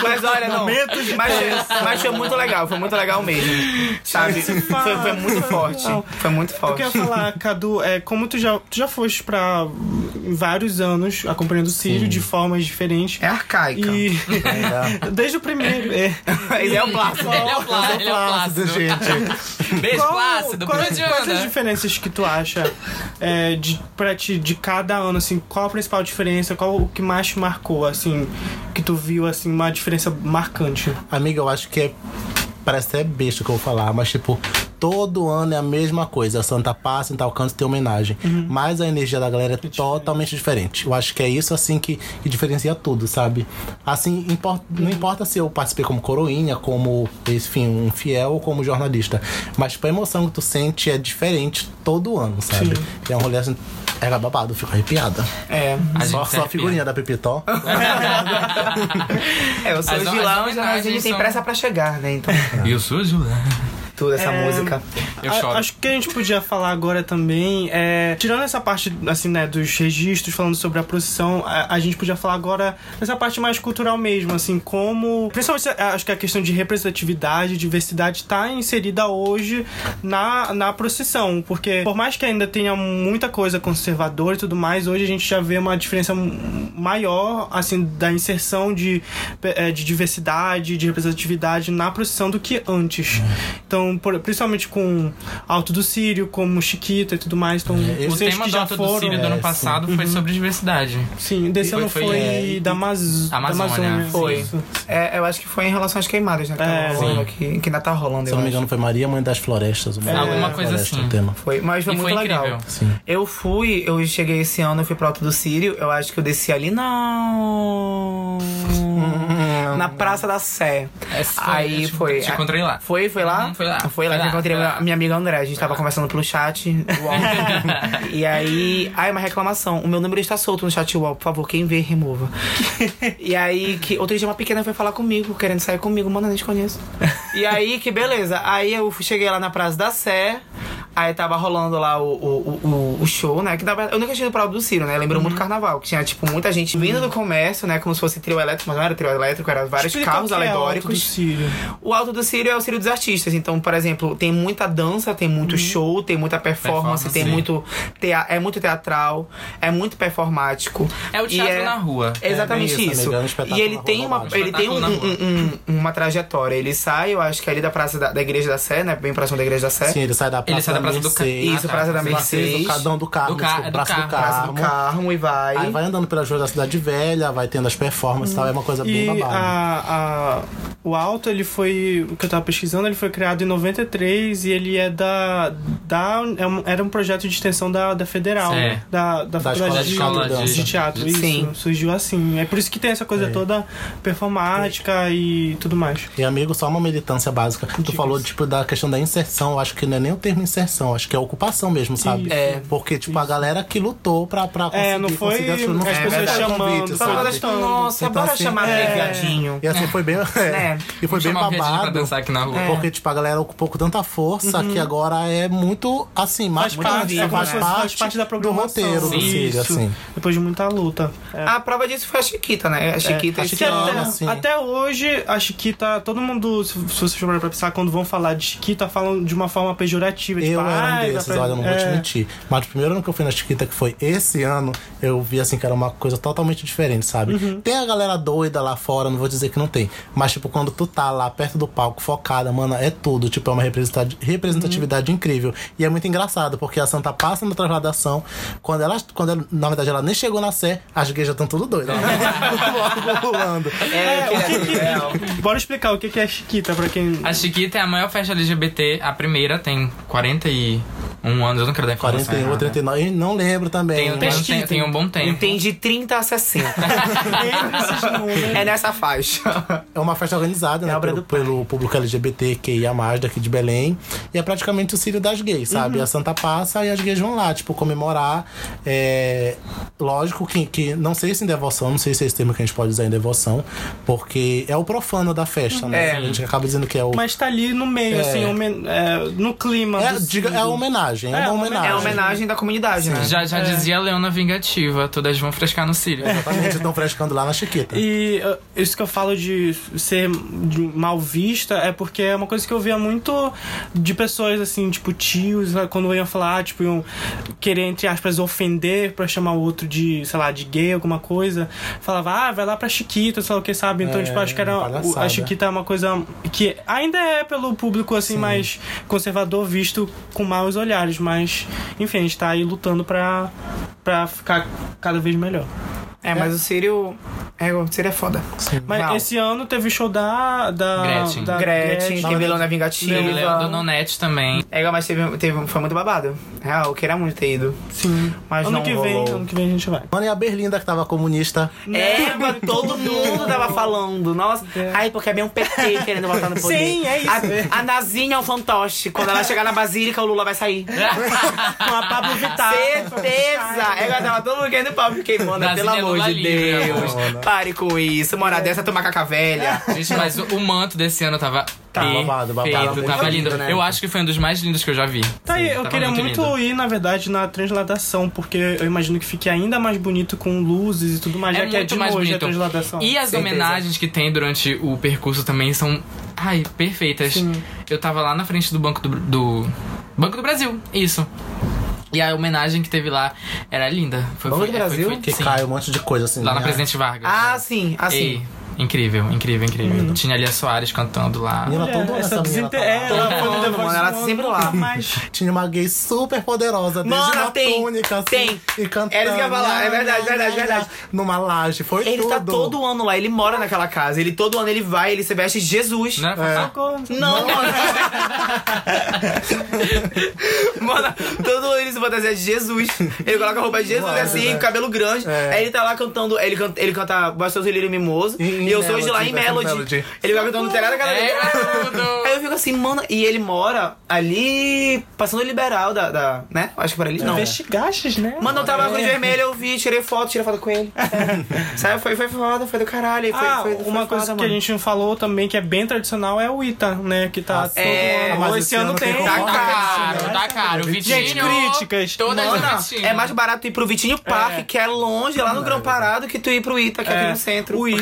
Mas olha, não. Mas, mas foi muito legal, foi muito legal mesmo. Sabe? Foi, foi muito forte. Foi muito Eu forte. queria falar, Cadu, é, como tu já, tu já foste pra vários anos acompanhando o Sírio de formas diferentes. É arcaica. E [LAUGHS] desde o primeiro. É. [LAUGHS] Ele é o plástico. Ele é o Plácido, ele é o Plácido. gente. Beijo, Qual- Plácido. quais, Beijo, quais as diferenças que tu acha é, de, pra ti, de cada ano, assim, qual a principal diferença, qual o que mais te marcou, assim, que tu viu, assim, uma diferença marcante? Amiga, eu acho que é. Parece até besta o que eu vou falar, mas tipo, todo ano é a mesma coisa. A Santa passa, em tal canto tem homenagem. Mas a energia da galera é totalmente diferente. Eu acho que é isso, assim, que, que diferencia tudo, sabe? Assim, impor- não importa se eu participei como coroinha, como, enfim, um fiel ou como jornalista. Mas, tipo, a emoção que tu sente é diferente todo ano, sabe? E é um rolê assim. Era babado, fico arrepiada. É. A Só, só a figurinha da Pepitó. [LAUGHS] É, eu sou lá, mas a gente tem pressa pra chegar, né? Então, Eu sou Juliana. Toda essa música. Eu A- choro. Acho que a gente podia falar agora também, é, tirando essa parte, assim, né, dos registros, falando sobre a procissão, a, a gente podia falar agora dessa parte mais cultural mesmo, assim, como. Principalmente, é, acho que a questão de representatividade, diversidade tá inserida hoje na, na procissão, porque por mais que ainda tenha muita coisa conservadora e tudo mais, hoje a gente já vê uma diferença maior, assim, da inserção de, é, de diversidade, de representatividade na procissão do que antes. Então, por- principalmente com Alto do Sírio, como Chiquita e tudo mais. Então, É, O vocês tema que do já Alto do foram. Sírio do ano É, passado foi sobre diversidade. Sim, desse Foi- ano foi, foi, é, da, Amaz... da Amazônia. Amazônia. Foi. É, eu acho que foi em relação às queimadas, né? Que, É. rolando aqui, que ainda tá rolando, Se não me engano, foi Maria, Mãe das Florestas. o nome Alguma coisa floresta, assim. o tema. Foi, mas foi E muito foi legal. incrível. Sim. Eu fui, eu cheguei esse ano, eu fui pro Alto do Sírio, eu acho que eu desci ali na. [LAUGHS] na Praça da Sé. É, foi, Aí eu te- foi. te encontrei lá. Foi, foi lá? Uhum, foi lá. Foi lá Foi que eu lá, encontrei a lá. minha amiga André. A gente tava conversando pelo chat. Uau. [LAUGHS] e aí. Ai, uma reclamação. O meu número está solto no chat wall. Por favor, quem vê, remova. e aí, que outro dia uma pequena foi falar comigo, querendo sair comigo. Mano, eu nem te conheço. e aí, que beleza. Aí eu cheguei lá na Praça da Sé. Aí tava rolando lá o, o, o, o show, né? Que na verdade, eu nunca tinha ido pra Alto do Ciro, né? Lembrou muito carnaval, que tinha, tipo, muita gente vindo do comércio, né? Como se fosse trio elétrico, mas não era trio elétrico, era vários Explica carros o que é Alto do alegóricos. Sírio. O Alto do Círio é o Círio dos artistas. Então, por exemplo, tem muita dança, tem muito show, tem muita performance, Performance, tem sim. muito tea é muito teatral, é muito performático. É o E teatro na rua. É exatamente bem isso, isso. amiga, é um e ele tem rua uma, ele tem um- um- um- uma trajetória. Ele sai, eu acho que é ali da praça da, da igreja da Sé, né? Bem próximo da igreja da Sé. Sim, ele sai da Praça, Ele sai da Praça do Ca- Mercedes, Isso, Ah, praça da. Mercedes. do Cadão do Carmo, Do Ca- desculpa, é do Praça do Carmo. Praça do Carmo e vai. Aí vai andando pelas ruas da cidade velha, vai tendo as performances e tal, é uma coisa bem babada. a, a- o Alto, ele foi. O que eu tava pesquisando, ele foi criado em 93 e ele é da. da é um- era um projeto de extensão da, da Federal. É. Da, da, faculdade de, escola de- de teatro. Isso. Sim. Surgiu assim. É por isso que tem essa coisa toda performática e tudo mais. E amigo, só uma militância básica. Tu falou, tipo, da questão da inserção. Eu acho que não é nem o termo inserção, acho que é ocupação mesmo, sabe? Isso. É. Porque, tipo, a galera que lutou pra, pra conseguir, É, não foi conseguir não as foi pessoas verdade, chamando, convite, Nossa, Então, bora assim, chamar é. E assim, foi bem... [LAUGHS] É. [LAUGHS] E foi bem Chamar o Viadinho pra babado. dançar aqui na rua. Porque, tipo, a galera ocupou com tanta força que agora é muito, assim, mais Faz parte, é né? se fosse- faz parte da do programação. roteiro do Sim, Círio, Isso. assim. Depois de muita luta. É. A prova disso foi a Chiquita, né? A Chiquita a esse Que Chiquita, até, sim. até hoje, a Chiquita, todo mundo, se se você for pra pensar, quando vão falar de Chiquita, falam de uma forma pejorativa. tipo, Eu era um "Ai, vai desses, pra- olha, eu não vou te é. mentir. Mas o primeiro ano que eu fui na Chiquita, que foi esse ano, eu vi assim que era uma coisa totalmente diferente, sabe? Uhum. Tem a galera doida lá fora, não vou dizer que não tem. Mas, tipo, quando tu tá lá perto do palco, focada, mano, é tudo. Tipo, é uma representati- representatividade incrível. E é muito engraçado, porque a Santa passa na trasladação. Quando ela, quando ela- na verdade, ela nem chegou na Sé, as gays já estão tudo doidas. [LAUGHS] Ela pulando. É, eu queria ver ela. Bora explicar o que que é Chiquita pra quem. A Chiquita é a maior festa LGBT, a primeira, tem 41 anos, eu não quero dar informação 41 ou errada. 39, e não lembro também. Tem, tem, tem, tem um bom tempo. Tem de 30 a 60. [LAUGHS] é nessa faixa. É uma festa organizada, É né? Pelo, do pelo público LGBTQIA+, daqui de Belém. E é praticamente o Círio das gays, sabe? Uhum. A Santa passa e as gays vão lá, tipo, comemorar. É... Lógico que, que... Não sei se em devoção, não sei se é esse termo que a gente pode usar em devoção. Porque é o profano da festa, né? É. A gente acaba dizendo que é o... Mas tá ali no meio, É. assim, homen- é, no clima. É, do diga, é Círio. a homenagem, é, É, uma homenagem. É a homenagem da comunidade, né? Já, já dizia a Leona Vingativa, todas vão frescar no Sírio. Exatamente, estão frescando lá na Chiquita. E isso que eu falo de ser mal vista é porque é uma coisa que eu via muito de pessoas assim, tipo tios, né, quando iam falar, tipo, iam querer, entre aspas, ofender pra chamar o outro de, sei lá, de gay, alguma coisa. Falava, ah, vai lá pra Chiquita, sei lá o que, sabe? Então, É, tipo, acho que era. palhaçada. A Chiquita é uma coisa que ainda é pelo público, assim, mais conservador, visto com maus olhares, mas, enfim, a gente tá aí lutando pra, pra ficar cada vez melhor. É, mas o Sírio. É, é foda. Mas Real. esse ano teve show da. da Gretchen. da Gretchen, teve Leona Teve Vingativa. Leão do Nonete também. É, igual, mas teve, teve, foi muito babado. Real, eu queria muito ter ido. Sim. Mas ano não que vem, rolou. ano que vem a gente vai. Mano, e a Berlinda que tava comunista. É, mas todo mundo tava falando. Nossa, ai, porque é bem um PT querendo botar no poder. Sim, é isso. A, a Nazinha é um fantoche. Quando ela chegar na Basílica, o Lula vai sair. Com a Pablo Vittar. Certeza! É, igual tava todo mundo querendo mano, Nazinha pelo amor de Deus. Pare com isso. Mora dessa, tomar caca velha. [LAUGHS] Gente, mas o, o manto desse ano tava. Tá, babado, babado. Muito Tava lindo, lindo. né? Eu acho que foi um dos mais lindos que eu já vi. Tá aí, eu Tava queria muito muito, lindo. ir, na verdade, na transladação, porque eu imagino que fique ainda mais bonito com luzes e tudo mais, É já que é muito de mais longe a bonito. transladação. E as Certeza. homenagens que tem durante o percurso também são. Ai, perfeitas. Eu tava lá na frente do Banco do, do. Banco do Brasil, isso. E a homenagem que teve lá era linda. Foi, Banco foi- do foi- Brasil? foi- Que sim. cai um monte de coisa assim. Lá na né? Presidente Vargas. Ah, sim, assim. Ei, incrível, incrível, incrível. Tinha ali a Soares cantando lá. Menina Olha, toda essa essa menina. tá lá. é, ela Mano, ela tá ano, sempre lá. [LAUGHS] Mas Tinha uma gay super poderosa, desde Mano, uma tem, túnica, assim, tem. e cantando. Era isso que eu ia falar, é verdade, verdade, verdade. Numa laje, foi Ele tudo. tá todo ano lá, ele mora naquela casa. Ele todo ano ele vai, ele se veste de Jesus. Não era É. Fafá? Não, mano. mano, todo ano ele se fantasia de Jesus. Ele coloca a roupa de Jesus Mano, assim, é. com cabelo grande. É. Aí ele tá lá cantando, ele canta, ele canta Gostoso Lírio Mimoso. Em e eu sou de lá em Melody. Melody. Ele vai cantando no telhado da casa dele. É, tudo. Aí eu fico assim, mano, e ele mora ali, passando o liberal da, da né? Acho que por ali, não. investigastes, né? Mano, eu tava na Cruz Vermelha, eu vi, tirei foto, tirei foto com ele. [LAUGHS] É. Sabe, foi, foi foda, foi do caralho. Foi, Ah, foi, foi uma foda, coisa que mano. a gente não falou também, que é bem tradicional, é o Ita, né? Que tá Ah, todo é, ano. mas Esse esse ano tem. Tá caro, tá caro. O Vitinho. Gente, críticas. Todas Mano, é mais barato ir pro Vitinho Park, que é longe, lá no Grão Parado, que tu ir pro Ita, que é aqui É. no centro. O Ita-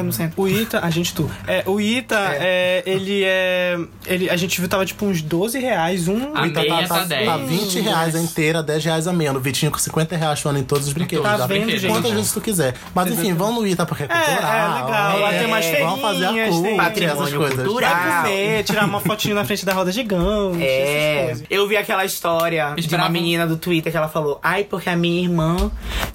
mora no centro. O Ita, a gente tu. É, o Ita, é, ele é. Ele, a gente viu, tava tipo uns 12 reais, um. A Tá, meia tá, tá tá, 10. tá 20 reais a inteira, 10 reais a menos. Vitinho com 50 reais falando em todos os brinquedos. Tá Dá pra- vendo, gente? Quantas vezes tu quiser. Mas enfim, vamos no Ita porque é cultural. é legal, lá é, tem umas Vamos fazer a feirinhas, curva, tem essas patrimônio coisas. cultural. Vai comer, tirar uma fotinho na frente da roda gigante. É, eu vi aquela história de uma menina do Twitter que ela falou: Ai, porque a minha irmã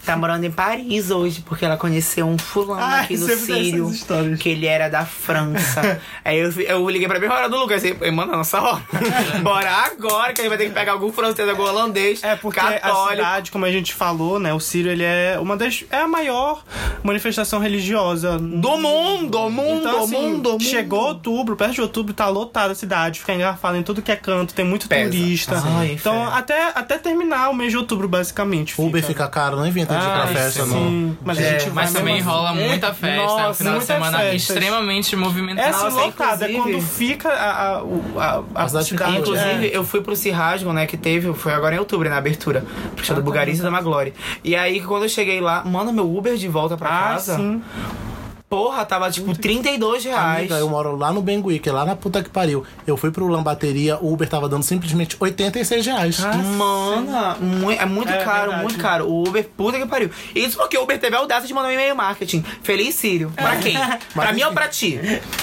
tá morando em Paris hoje, porque ela conheceu um fulano Ai, aqui no sempre histórias. que ele era da França. [LAUGHS] Aí eu, eu liguei pra mim, hora do Lucas, assim, mano, nossa hora. [LAUGHS] Bora agora, que a gente vai ter que pegar algum francês, algum holandês, É porque a católico. cidade, como a gente falou, né, o Sírio ele é uma das é a maior manifestação religiosa Do mundo, do mundo, Então, do assim, mundo, do mundo. chegou outubro, perto de outubro, tá lotada a cidade, fica engarrafada em tudo que é canto, tem muito Pesa. turista. Ai, então, inferno. até, até terminar o mês de outubro, basicamente. Uber fica caro, não inventa de ir pra festa, não. sim. Mas a É, gente vai Mas também rola assim. muita festa. é um Nossa, final de semana festas. extremamente movimentado. É assim, Nossa, lotada, é quando fica a, a, o- a, a, A cidade. Inclusive, é. eu fui pro Cirrasgo, né, que teve, foi agora em outubro, na abertura, pro show do Bugarista da Maglore. E aí, quando eu cheguei lá, mano, meu Uber de volta pra Ah, casa, sim. Porra, tava tipo 32 reais. Amiga, eu moro lá no Bengui, que é lá na puta que pariu. Eu fui pro Lambateria, o Uber tava dando simplesmente 86 reais. Mano, é muito É caro, verdade. muito caro. O Uber, puta que pariu. Isso porque o Uber teve a audácia de mandar um e-mail marketing. Feliz Sírio. Pra quem? [LAUGHS] pra mim ou pra ti?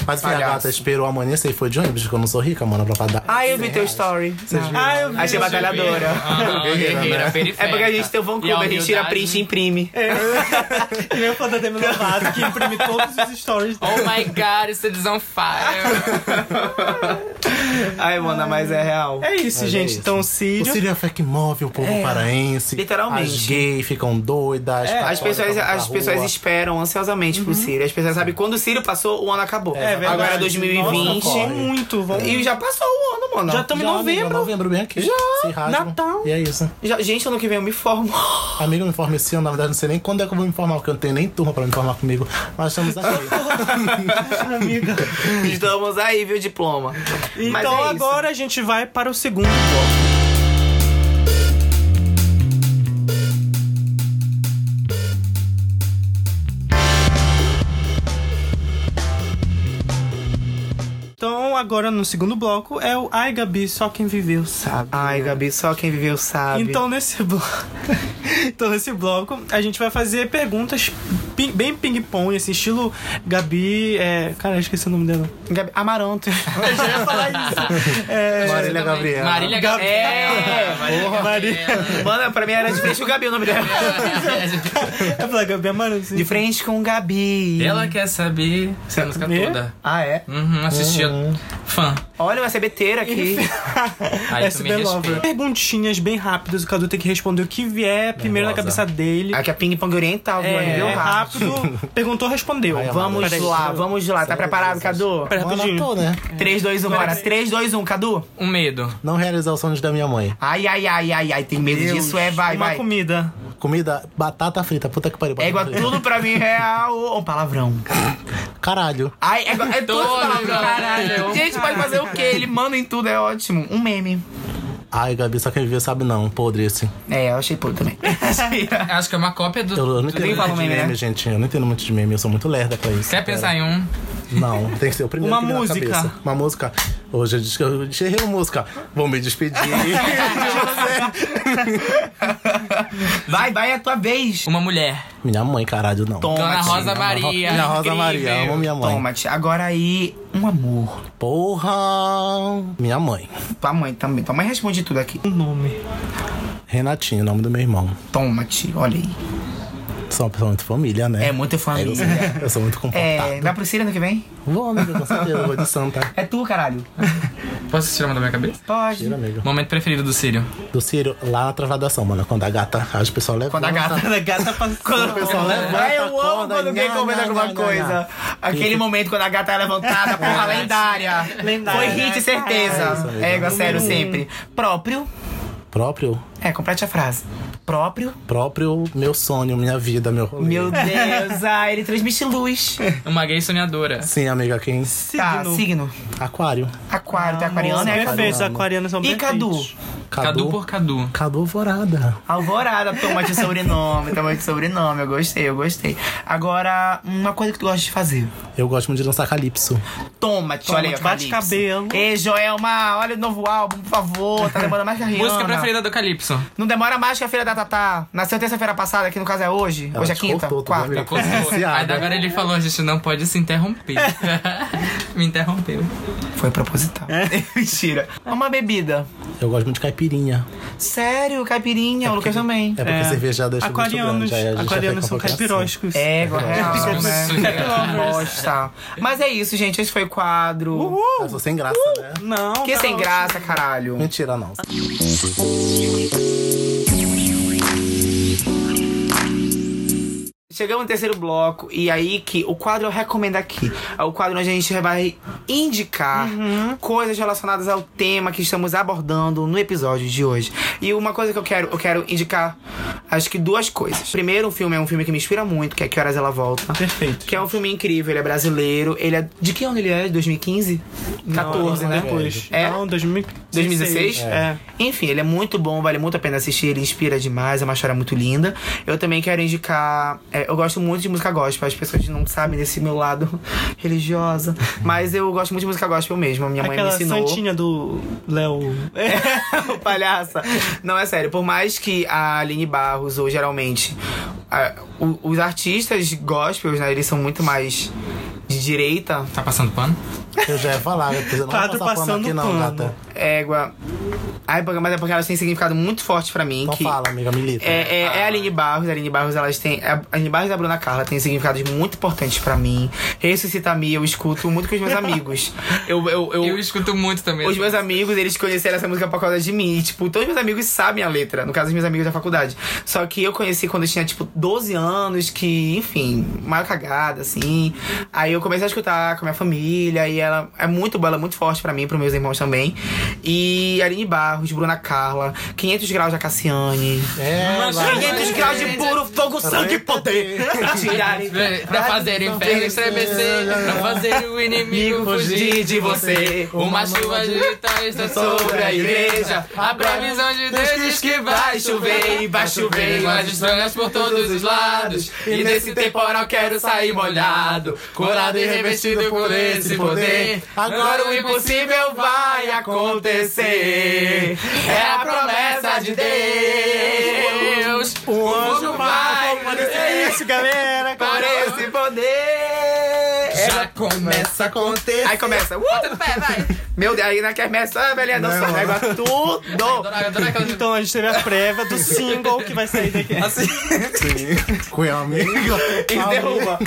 Mas minha gata esperou amanhecer e foi de ônibus, porque eu não sou rica, mano, pra pagar. Ah, eu vi teu story. Ah, eu vi. Achei batalhadora. Ah, guerreira, periférica. É porque a gente tem o E clube, a gente tira print e imprime. [LAUGHS] E meu fã da Demi Lovato, que imprime todos os stories Oh my god, isso is on fire. [LAUGHS] Ai, mano, mas é real. É isso, Mas é gente. isso. Então, O Sírio. Sírio é fé que move o povo paraense. literalmente. As gays ficam doidas. É, As católicas pessoas, as pessoas esperam ansiosamente pro Sírio. As pessoas sabem quando o Sírio passou, o ano acabou. É verdade. Agora é Nossa, 2020. corre. muito. Vamos... e já passou o ano, mano. Já estamos em Já, amiga, novembro. novembro bem aqui. Já. Natal. E é isso. Já- gente, ano que vem eu me formo. Amigo, me informa esse ano. Na verdade, não sei nem quando é que eu vou me informar, porque eu não tenho nem turma pra me informar comigo. Mas estamos aqui. [LAUGHS] Amiga. Estamos aí, viu, diploma. Então é agora a gente vai para o segundo bloco. Então agora no segundo bloco é o Ai Gabi, só quem viveu sabe. Ai, Gabi, só quem viveu sabe. Então nesse bloco, [LAUGHS] então nesse bloco a gente vai fazer perguntas ping- bem ping-pong, assim, estilo Gabi. É... Cara, eu esqueci o nome dela. Gabi- Amaranto. [LAUGHS] Eu já ia falar isso. É. Marília. Gabriela. Marília Gab- Gabriela. É, Marília. Mano, pra mim era de frente com o Gabi o nome dela. [LAUGHS] Eu falei, Gabi Amaranto. sim. De frente com o Gabi. Ela quer saber essa música toda. Ah, é? Uhum, assistia. Fã. Olha o SBT aqui. Aí SB Lover. Perguntinhas bem rápidas, o Cadu tem que responder o que vier primeiro na cabeça dele. Aqui é ping-pong oriental, viu? É, é rápido. rápido. Perguntou, respondeu. Ai, Vamos Peraí, lá, peraí. vamos lá. Tá preparado, Cadu? Pera, Mano, rapidinho. tô, né? 3, 2, 1, bora. 3, 2, 1, Cadu? Um medo. Não realizar os sonhos da minha mãe. Ai, ai, ai, ai, ai. Tem medo disso? É, vai, Uma vai. comida. Comida, batata frita. Puta que pariu. É igual frita. tudo pra mim real. Um palavrão. Caralho. Ai, é, é tudo Todo palavrão. Caralho. Gente, pode fazer o quê? Ele manda em tudo, é ótimo. Um meme. Ai, Gabi, só quem viu sabe não. Podre esse. É, eu achei podre também. [LAUGHS] Acho que é uma cópia do. Eu não do- entendo nem muito de meme, né? gente. Eu não entendo muito de meme. Eu sou muito lerda pra isso. Quer pensar em um? Não, tem que ser o primeiro Uma que vem na música. cabeça. Uma música. Hoje eu disse que eu enxerrei uma música. Vou me despedir [LAUGHS] de você. Vai, vai, é a tua vez. Uma mulher. Minha mãe, caralho, não. Toma, Dona. Rosa Maria. Minha Rosa Incrível. Maria, amo minha mãe. Toma, tia. Agora aí, um amor. Porra! Minha mãe. Tua mãe também. Tua mãe responde tudo aqui. Um nome. Renatinho, nome do meu irmão. Toma, tia. Olha aí. Sou uma pessoa muito família, né? É muito família. Eu sou, eu sou muito comportado. É, vai pro Círio ano que vem? Vou, amiga, com certeza. Vou de santa. [LAUGHS] É tu, caralho. Posso tirar uma da minha cabeça? Pode. Tira, amiga. Momento preferido do Sírio. Do Círio, lá na travadação, mano. Quando a gata, as pessoas levam. Quando a gata. A gata [LAUGHS] passou. Quando o pessoal levanta Ai, eu amo quando alguém comenta alguma nha, coisa. nha. Aquele momento quando a gata é levantada, porra, lendária. Lendária. Foi hit, certeza. É. É, igual sério, sempre. Próprio. Próprio, É, complete a frase. Próprio. próprio meu sonho, minha vida, meu rolê. Meu Deus, ah, ele transmite luz. [LAUGHS] Uma gay sonhadora. Sim, amiga, quem? Tá, signo. Aquário. Aquário, tu é aquariano, Nossa, é perfeito. aquariano. Os aquarianos são E Cadu? Perfeitos. Cadu por Cadu. Cadu Alvorada. Alvorada, toma de sobrenome, toma de sobrenome. Eu gostei, eu gostei. Agora, uma coisa que tu gosta de fazer. Eu gosto muito de dançar calypso. Toma, te olha aí, te bate cabelo. Ei, Joelma, olha o novo álbum, por favor. Tá demorando mais que a Rihanna. Música preferida do Calypso. Não demora mais que a filha da Tatá. Nasceu terça-feira passada, que no caso é hoje. Ela hoje é quinta, cortou quarta. Cortou. Agora ele falou, a gente não pode se interromper. [LAUGHS] Me interrompeu. Foi proposital. [LAUGHS] Mentira. Uma bebida. Eu gosto muito de caipirinha. Sério, caipirinha, o Lucas também. É porque cerveja deixa muito Aquarianos, grande. aí gente já aquarianos são caipirósticos. É, real, Isso, né? isso. Bosta. Mas é isso, gente. Esse foi o quadro. Uhul! Eu sou sem graça, né? Não. Que tá sem ótimo. graça, caralho. Mentira, não. Chegamos no terceiro bloco e aí que o quadro eu recomendo aqui. É o quadro onde a gente vai indicar coisas relacionadas ao tema que estamos abordando no episódio de hoje. E uma coisa que eu quero, eu quero indicar, acho que duas coisas. Primeiro, um filme é um filme que me inspira muito, que é Que Horas Ela Volta. Perfeito. Que é um filme incrível, ele é brasileiro, ele é. De que ano ele é? 2015? 14, Não, né? Depois. É? Não, 2016. 2016? É. Enfim, ele é muito bom, vale muito a pena assistir, ele inspira demais, é uma história muito linda. Eu também quero indicar. é, eu gosto muito de música gospel, as pessoas não sabem desse meu lado [LAUGHS] religiosa. Mas eu gosto muito de música gospel mesmo. Minha mãe Aquela me ensinou. santinha do Léo. [LAUGHS] o palhaça. Não, é sério. Por mais que a Aline Barros, ou geralmente, a- o- os artistas gospels, né, eles são muito mais de direita. Tá passando pano? Eu já ia falar, eu não Quadro vou passar pano passando aqui não, pano. gata. Égua. Ai, mas é porque elas têm significado muito forte pra mim. Então que fala, amiga, milita. É, é, é a Aline Barros, a Aline Barros, elas têm. A Aline Barros e a Bruna Carla têm significados muito importantes pra mim. Ressuscita-me, eu escuto muito com os meus amigos. Eu, eu, eu, Eu escuto muito também. os meus amigos, eles conheceram essa música por causa de mim. E, tipo, todos meus amigos sabem a letra. No caso, os meus amigos da faculdade. Só que eu conheci quando eu tinha, tipo, 12 anos, que, enfim, maior cagada, assim. Aí eu comecei a escutar com a minha família. E ela é muito boa, ela é muito forte pra mim, pros meus irmãos também. E Aline Barros, Bruna Carla, 500 graus da Cassiane. É, Mas- vai. 500 graus de puro fogo, sangue e poder. Tirarem Pra fazer o inferno estremecer, pra fazer o inimigo fugir de você. Uma chuva de está sobre a igreja. A previsão de Deus diz que vai chover e vai chover. Mas estranhas por todos os lados. E nesse temporal quero sair molhado, curado e revestido por esse poder. Agora o impossível vai acontecer. É a promessa de Deus. O anjo vai É isso, galera. para esse poder. Já começa a acontecer. Aí começa. Uh, Bota no pé, vai. Meu Deus, aí na quermesse, a velhinha dançando. Aí vai tudo. [LAUGHS] Então a gente teve a prévia do single que vai sair daqui. Assim. Com a amiga. E derruba.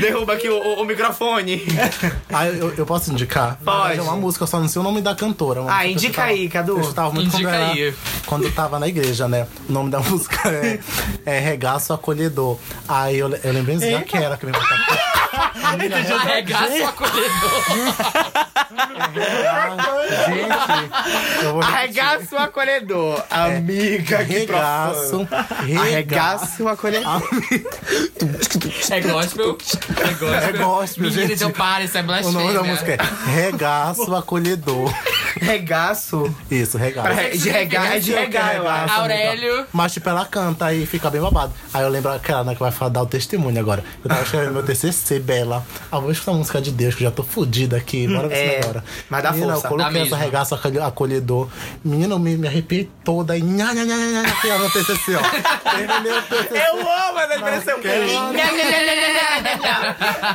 derruba aqui o, o- o microfone. Ah, eu, eu posso indicar? Pode. É uma música, eu só não sei o nome da cantora. Ah, indica escutava- aí, Cadu. Eu escutava muito quando, Indica era- aí. quando eu tava na igreja, né? O nome da [LAUGHS] música é, é Regaço Acolhedor. Aí eu, eu lembrei assim, que era que me Arregaça o acolhedor. Gente, eu vou Arregaça o acolhedor. Amiga, que Regaço. Regaço. Arregaça o acolhedor. É gospel. É gospel. É gospel, Menino, gente. então para, isso é O blasfêmia. nome da música é Regaço Acolhedor. Regaço. Isso, regaço. Pra de regar, é de regar, eu acho. Aurélio. Mas, tipo, ela canta aí fica bem babado. Aí eu lembro aquela né, que vai falar, dar o testemunho agora. Eu tava escrevendo meu TCC, Bela. Ah, vou escutar a música de Deus, que eu já tô fudida aqui. Bora ver É, se melhora. mas dá Menina, força. eu coloquei essa regaça acolhe- acolhedor. Menina, eu me, me arrepiei toda. E nha, nha, nha, nha, nha, aqui, ó, no TCC, ó. Terminei o TCC. Eu amo essa expressão.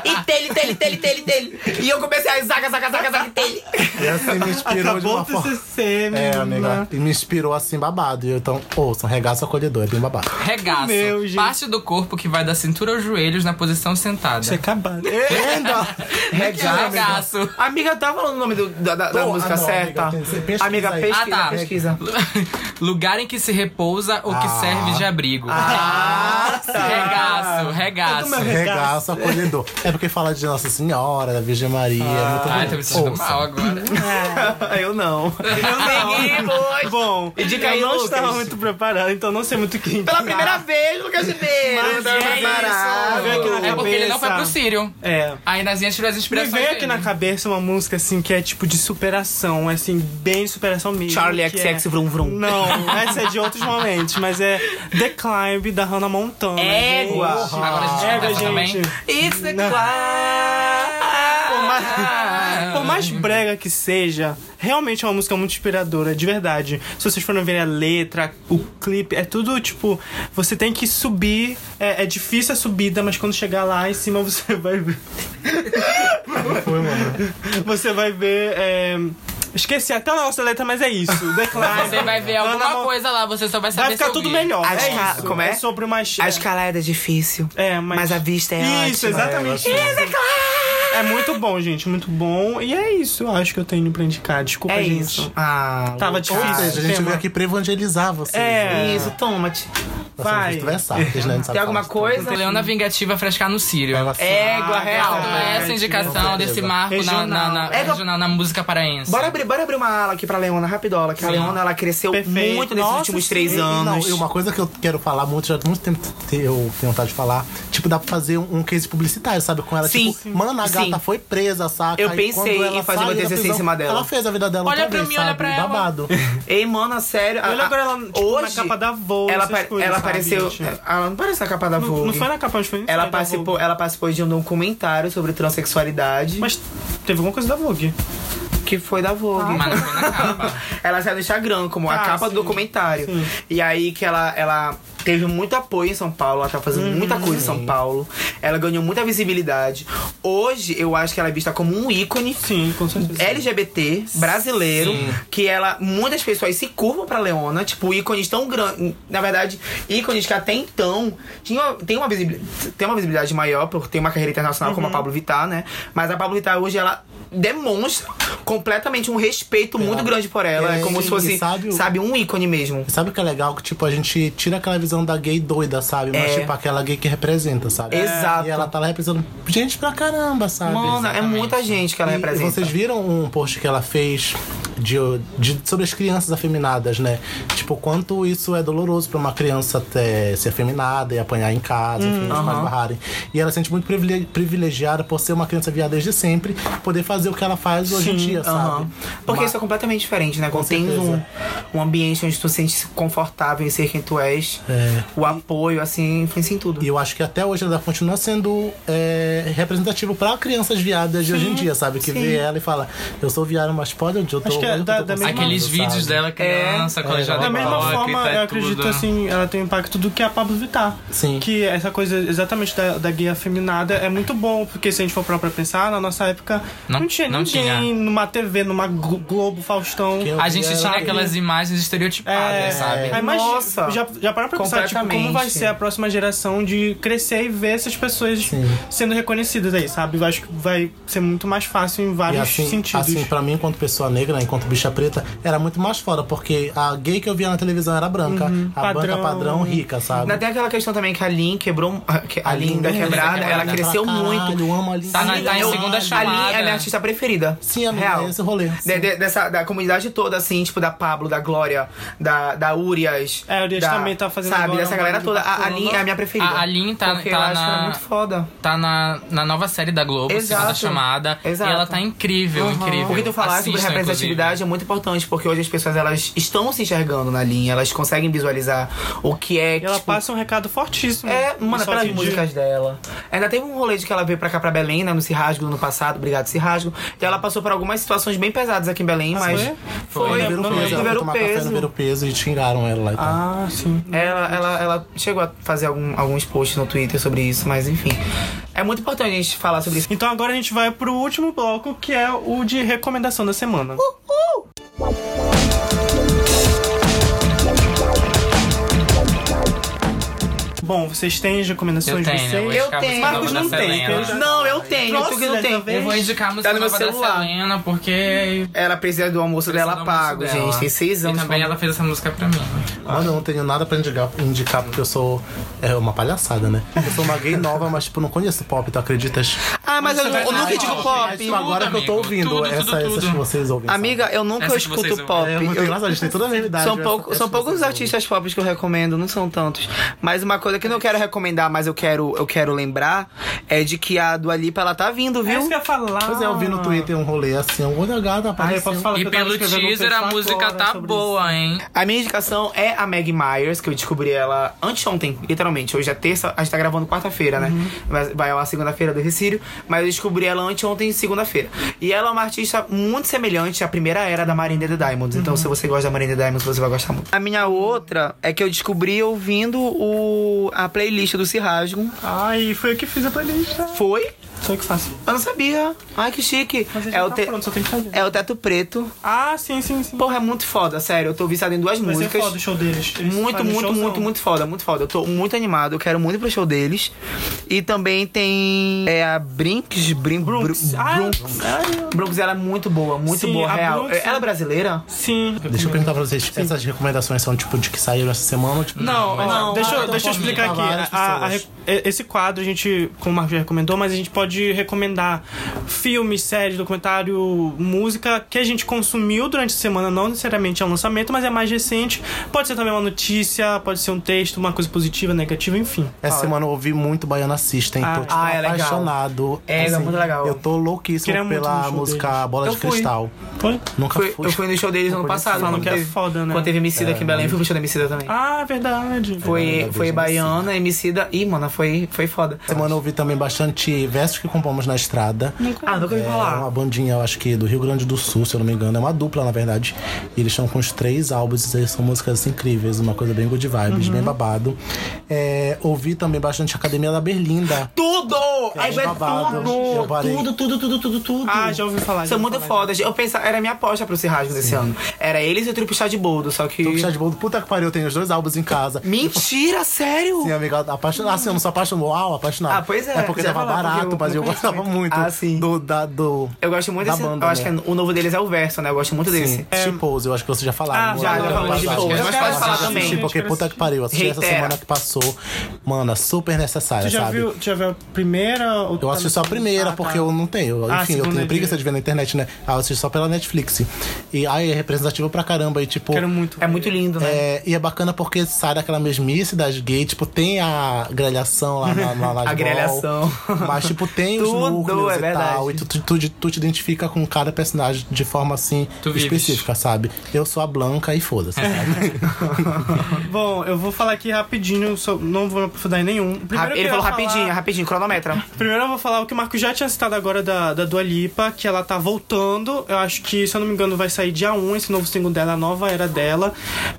E tele, tele, tele, tele, tele. E eu comecei a zaga, zaga, zaga, zaga, tele. E assim me inspirou de Acabou uma o forma... TCC, É, amiga. E me inspirou assim babado. E eu, então, ouçam, regaço acolhedor, é bem babado. Regaço. Meu, gente. Parte do corpo que vai da cintura aos joelhos na posição sentada. Isso é acabado. [LAUGHS] Entenda! Regaço. Amiga, tá falando o nome do- da, da- da Tô, música ah, não, certa? amiga, pesquisa Amiga, pesquisa, Ah, tá. pesquisa. [LAUGHS] Lugar em que se repousa ou que Ah. serve de abrigo. Ah, [LAUGHS] tá. Regaço, regaço. meu Regaço acolhedor. É porque fala de Nossa Senhora, da Virgem Maria. é muito Ai, tô me sentindo Ouça. mal agora. Eu não. Seguimos. Bom, Indica eu aí, não Lucas. estava muito preparado, então não sei muito o que Pela primeira vez, Lucas Ribeiro. Mas Não é preparado. isso. É porque ele não foi pro cabeça. É. Aí Nazinha tirou as Me inspirações veio aqui dele. na cabeça uma música assim que é tipo de superação, assim, bem superação mesmo. Charlie XX é... Vrum Vrum. Não, [LAUGHS] essa é de outros momentos, mas é The Climb da Hannah Montana. Égua. gente. Agora a gente Égua, essa também. gente. It's the Não. Por mais, por mais brega que seja, realmente é uma música muito inspiradora, de verdade. Se vocês forem ver a letra, o clipe, é tudo tipo. Você tem que subir. É, é difícil a subida, mas quando chegar lá em cima você [LAUGHS] vai ver. Você vai ver. é, Esqueci até o negócio da letra, mas é isso. The Climb. Você vai ver alguma Mon- coisa lá, você só vai saber Vai ficar se tudo melhor. A é isso. como é? sobre uma A escalada é difícil. É, mas... Mas a vista é Isso, ótima. exatamente. É muito bom, gente, muito bom. E é isso, eu acho que eu tenho pra indicar. Desculpa, É gente. isso. Ah, Tava Ou difícil. seja, a gente veio aqui pra evangelizar vocês. É. né? Isso, toma-te. Vai. versáteis, né? A gente sabe Tem alguma coisa? Leona Vingativa frescar no Sírio. Égua, real. É essa indicação desse marco na, na, na, Regional. na música paraense. Bora abrir, bora abrir uma ala aqui pra Leona, rapidola. Que a Leona, ela cresceu Perfeito. muito nesses Nossa, últimos sim. três não, anos. e uma coisa que eu quero falar muito, já há muito tempo eu tenho vontade de falar, tipo, dá pra fazer um, um case publicitário, sabe? Com ela, Sim. tipo, mano, a Sim. Gata foi presa, saca? Eu pensei em fazer uma TCC em cima dela. Ela fez a vida dela Olha outra pra mim, olha sabe? pra ela. Babado. [LAUGHS] Ei, mano, sério. a- Olha a- agora ela tipo, hoje, na capa da Vogue, ela, coisas, ela sabe, apareceu. gente? Ela não aparece na capa da Não, Vogue. não foi na capa, mas foi ela participou, ela participou de um documentário sobre transexualidade Mas teve alguma coisa da Vogue. que foi da Vogue. Mas não foi na capa. [LAUGHS] Ela saiu no Instagram como a Ah, capa sim. do documentário. Sim. E aí que ela, ela teve muito apoio em São Paulo, ela tá fazendo Uhum. muita coisa em São Paulo. Ela ganhou muita visibilidade. Hoje eu acho que ela é vista como um ícone Sim, com certeza. LGBT brasileiro Sim. que ela muitas pessoas se curvam pra Leona, tipo ícones tão grandes, na verdade, ícones que até então tinham tem uma visibilidade, tem uma visibilidade maior por ter uma carreira internacional como a Pablo Vittar, né? Mas a Pablo Vittar hoje ela demonstra completamente um respeito muito grande por ela, é, como se fosse, sabe sabe, um ícone mesmo. Sabe o que é legal? Que, tipo, a gente tira aquela visão da gay doida, sabe? Mas, É. tipo, aquela gay que representa, sabe? Exato. E ela tá lá representando gente pra caramba, sabe? Mano, é exatamente. muita gente que ela E representa. Vocês viram um post que ela fez de, de- sobre as crianças afeminadas, né? Tipo, quanto isso é doloroso pra uma criança ter, ser afeminada e apanhar em casa, enfim, os pais barrarem. E ela se sente muito privile- privilegiada por ser uma criança viada desde sempre, poder fazer o que ela faz hoje em dia, sabe? Aham. Porque Mas- isso é completamente diferente, né? Quando tens um, um ambiente onde tu se sente confortável em ser quem tu és, É. o apoio, assim, influencia em tudo. E eu acho que até hoje ela continua sendo é, representativo pra crianças viadas de hoje em dia, sabe? Que sim. vê ela e fala, eu sou viada, mas pode, eu tô Acho que é da- tô da mesma- Aqueles sabe? vídeos dela criança, com a É, já Da mesma forma, eu acredito assim, ela tem o impacto do que a Pablo Vittar. Sim. Que essa coisa exatamente da, da gay afeminada é muito bom, porque se a gente for parar pra pensar, na nossa época não, Não- tinha não ninguém tinha. numa TV, numa Glo- Globo, Faustão. A gente tinha aquelas imagens estereotipadas, É, sabe? Aí, mas Nossa. já, já para pra pensar, tipo, como vai ser a próxima geração de crescer e ver essas pessoas Sim. sendo reconhecidas aí, sabe? Eu acho que vai ser muito mais fácil em vários assim, sentidos. assim, pra mim, enquanto pessoa negra, né, enquanto bicha preta, era muito mais foda, porque a gay que eu via na televisão era branca. a padrão. branca padrão rica, sabe? Tem aquela questão também que a Lin quebrou. [LAUGHS] que A, A Lin Lin da é quebrada, quebrada ela pra cresceu caralho, muito. Eu amo a Lin. Tá na- tá em segunda A Lin chamada. é minha artista preferida. Sim, amiga, Real. é esse rolê. De- de- dessa, da comunidade toda, assim, tipo, da Pablo, da Glória, da, da Urias. É, a Urias da- também tá fazendo Sabe, agora dessa galera toda. A, a. Lin é a minha preferida. A- a Lin tá- Porque tá eu acho na- ela muito foda. Tá na, na nova série da Globo, Exato. segunda chamada. Exato. E ela tá incrível, incrível. Porque tu falar sobre representatividade é muito importante, porque hoje as pessoas elas estão se enxergando na linha, elas conseguem visualizar o que é. E ela tipo, passa um recado fortíssimo. É, mano, pelas que músicas dela. Ainda teve um rolê de que ela veio pra cá, pra Belém, né, no Cirrasgo, no passado, obrigado, Cirrasgo. E ela passou por algumas situações bem pesadas aqui em Belém, Ah, mas. foi? Foi, Foi, lembro. peso, ela foi Viram tomar café peso. e xingaram ela lá e. Ah, sim. Ela, ela, ela chegou a fazer algum- alguns posts no Twitter sobre isso, mas enfim. É muito importante a gente falar sobre isso. Então agora a gente vai pro último bloco, que é o de recomendação da semana. Bom, vocês têm as recomendações Eu de tenho, vocês? vou Eu a tenho. Marcos não tem, eu Não, eu tenho, Trouxe tu que não tem. Eu vou indicar a música Tá no meu nova da celular. Selena, porque... Ela precisa do almoço precisa dela do almoço pago, dela. gente. Tem seis anos. E também ela fez essa música pra mim. Mano, eu não tenho nada pra indicar, indicar porque eu sou. É uma palhaçada, né? Eu sou uma gay nova, mas, tipo, não conheço pop, tu acreditas? Ah, mas eu, eu nunca digo de pop. Mas, tipo, agora que eu tô amigo. ouvindo Tudo, essa, tudo, essas tudo. que vocês ouvem. Amiga, eu nunca Essa vocês escuto pop. É muito Eu- engraçado, a gente tem toda a mesma idade. São, essa- pouco, essa são poucos vocês artistas pop que eu recomendo, não são tantos. Mas uma coisa que eu não quero recomendar, mas eu quero, eu quero lembrar, é de que a Dua Lipa, ela tá vindo, É viu? isso que eu ia falar. Pois é, eu vi no Twitter um rolê assim, um olho gata eu apareceu. posso falar que E eu tava pelo um teaser a música tá boa, hein? A minha indicação é a Meg Myers, que eu descobri ela anteontem, literalmente. Hoje é terça, a gente tá gravando quarta-feira, né? Vai, vai a segunda-feira do Recírio, mas eu descobri ela anteontem, segunda-feira. E ela é uma artista muito semelhante à primeira era da Marina the Diamonds. Então, se você gosta da Marina the Diamonds, você vai gostar muito. A minha outra é que eu descobri ouvindo o, a playlist do Cirrasgo. Ai, foi eu que fiz a playlist. Foi? Sou eu que faço. Eu não sabia. Ai, que chique. Mas a É o, tá te- pronto, só tem que fazer. é o Teto Preto. Ah, sim, sim, sim. Porra, é muito foda, sério. Eu tô viciado em duas Vai ser músicas. foda o show deles. Eles Muito, muito, showzão. muito, muito foda, muito foda. Eu tô muito animado, eu quero muito ir pro show deles. E também tem é, a Brinks, Brin, Brooks. Bru- Ah, Brooks. Brooks, ela é muito boa, muito Sim, boa, a real. Brooks- Ela é brasileira? Sim. Deixa eu perguntar pra vocês, essas recomendações são tipo de que saíram essa semana ou tipo. Não, não, não, deixa, eu- então deixa eu explicar aqui. A- a- e- esse quadro a gente, como o Marcos já recomendou, mas a gente pode recomendar filmes, séries, documentário, música que a gente consumiu durante a semana, não necessariamente é um lançamento, mas é mais recente. Pode ser também uma notícia, pode ser um texto, uma coisa positiva, negativa, enfim. Essa semana eu ouvi muito Baiana System, Ah, tô tipo, ah, é legal. apaixonado. É, é muito legal. Eu tô louquíssimo Queria pela música deles. Bola Eu de fui. Cristal. Foi? Nunca Fui- fui. eu fui no show deles ano passado. Falam quando que é teve- foda, né? Quando teve Emicida aqui em Belém, eu fui pro show da Emicida também. Ah, verdade. Foi, verdade, foi. Baiana, Emicida. Ih, mano, foi, foi foda. Essa semana eu ouvi também bastante Versos que Compomos na Estrada. Ah, nunca ouvi É falar. uma bandinha, eu acho que do Rio Grande do Sul, se eu não me engano. É uma dupla, na verdade. E eles estão com os três álbuns. E são músicas incríveis, uma coisa bem good vibes, Uhum. bem babado. É, ouvi também bastante Academia da Berlinda. Tudo! É É, é babado. Tudo! Tudo, tudo, tudo, tudo, tudo. Ah, já ouvi falar. São ouvi muito fodas. Eu pensava, era minha aposta pro Cirrasgo desse ano. Era eles e o Chá de Boldo, só que. Chá de bolo, puta que pariu, eu tenho os dois álbuns em casa. Mentira, sério? Sim, amiga, apaixonado. Assim, eu não sou apaixonado, uau, apaixonado. Ah, pois é, É porque já tava barato, mas eu gostava muito. muito Ah, sim. do, da, do. Eu gosto muito da desse. banda, eu acho né? que o novo deles é o verso, né? Eu gosto muito desse. Sim, Chipose, eu acho que vocês já falaram. Ah, já, já falamos de. Chipose, mas pode falar Assistir, também. Porque puta que pariu, eu assisti essa semana que passou. Mano, super necessária, Tu já sabe? viu, já viu a primeira? Eu tá assisti só a primeira, Ah, tá. porque eu não tenho. Ah, Enfim, eu tenho preguiça de- ver na internet, né? Ah, eu assisti só pela Netflix. E aí é representativo pra caramba. E tipo. Quero muito. É muito lindo, né? É, e é bacana porque sai daquela mesmice das gays, tipo, tem a grelhação lá na, na, na [LAUGHS] A grelhação. Mas, tipo, tem [LAUGHS] os Tudo, núcleos é e verdade. tal. E tu, tu, tu, tu te identifica com cada personagem de forma, assim, Tu vives. específica, sabe? Eu sou a Blanca e foda-se, [LAUGHS] sabe? [LAUGHS] Bom, eu vou falar aqui rapidinho, só- não vou aprofundar em nenhum. Primeiro eu Ele falou falar- rapidinho, rapidinho, cronometra. [LAUGHS] Primeiro eu vou falar o que o Marco já tinha citado agora da, da Dua Lipa, que ela tá voltando. Eu acho que, se eu não me engano, vai sair dia 1 esse novo single dela, a nova era dela.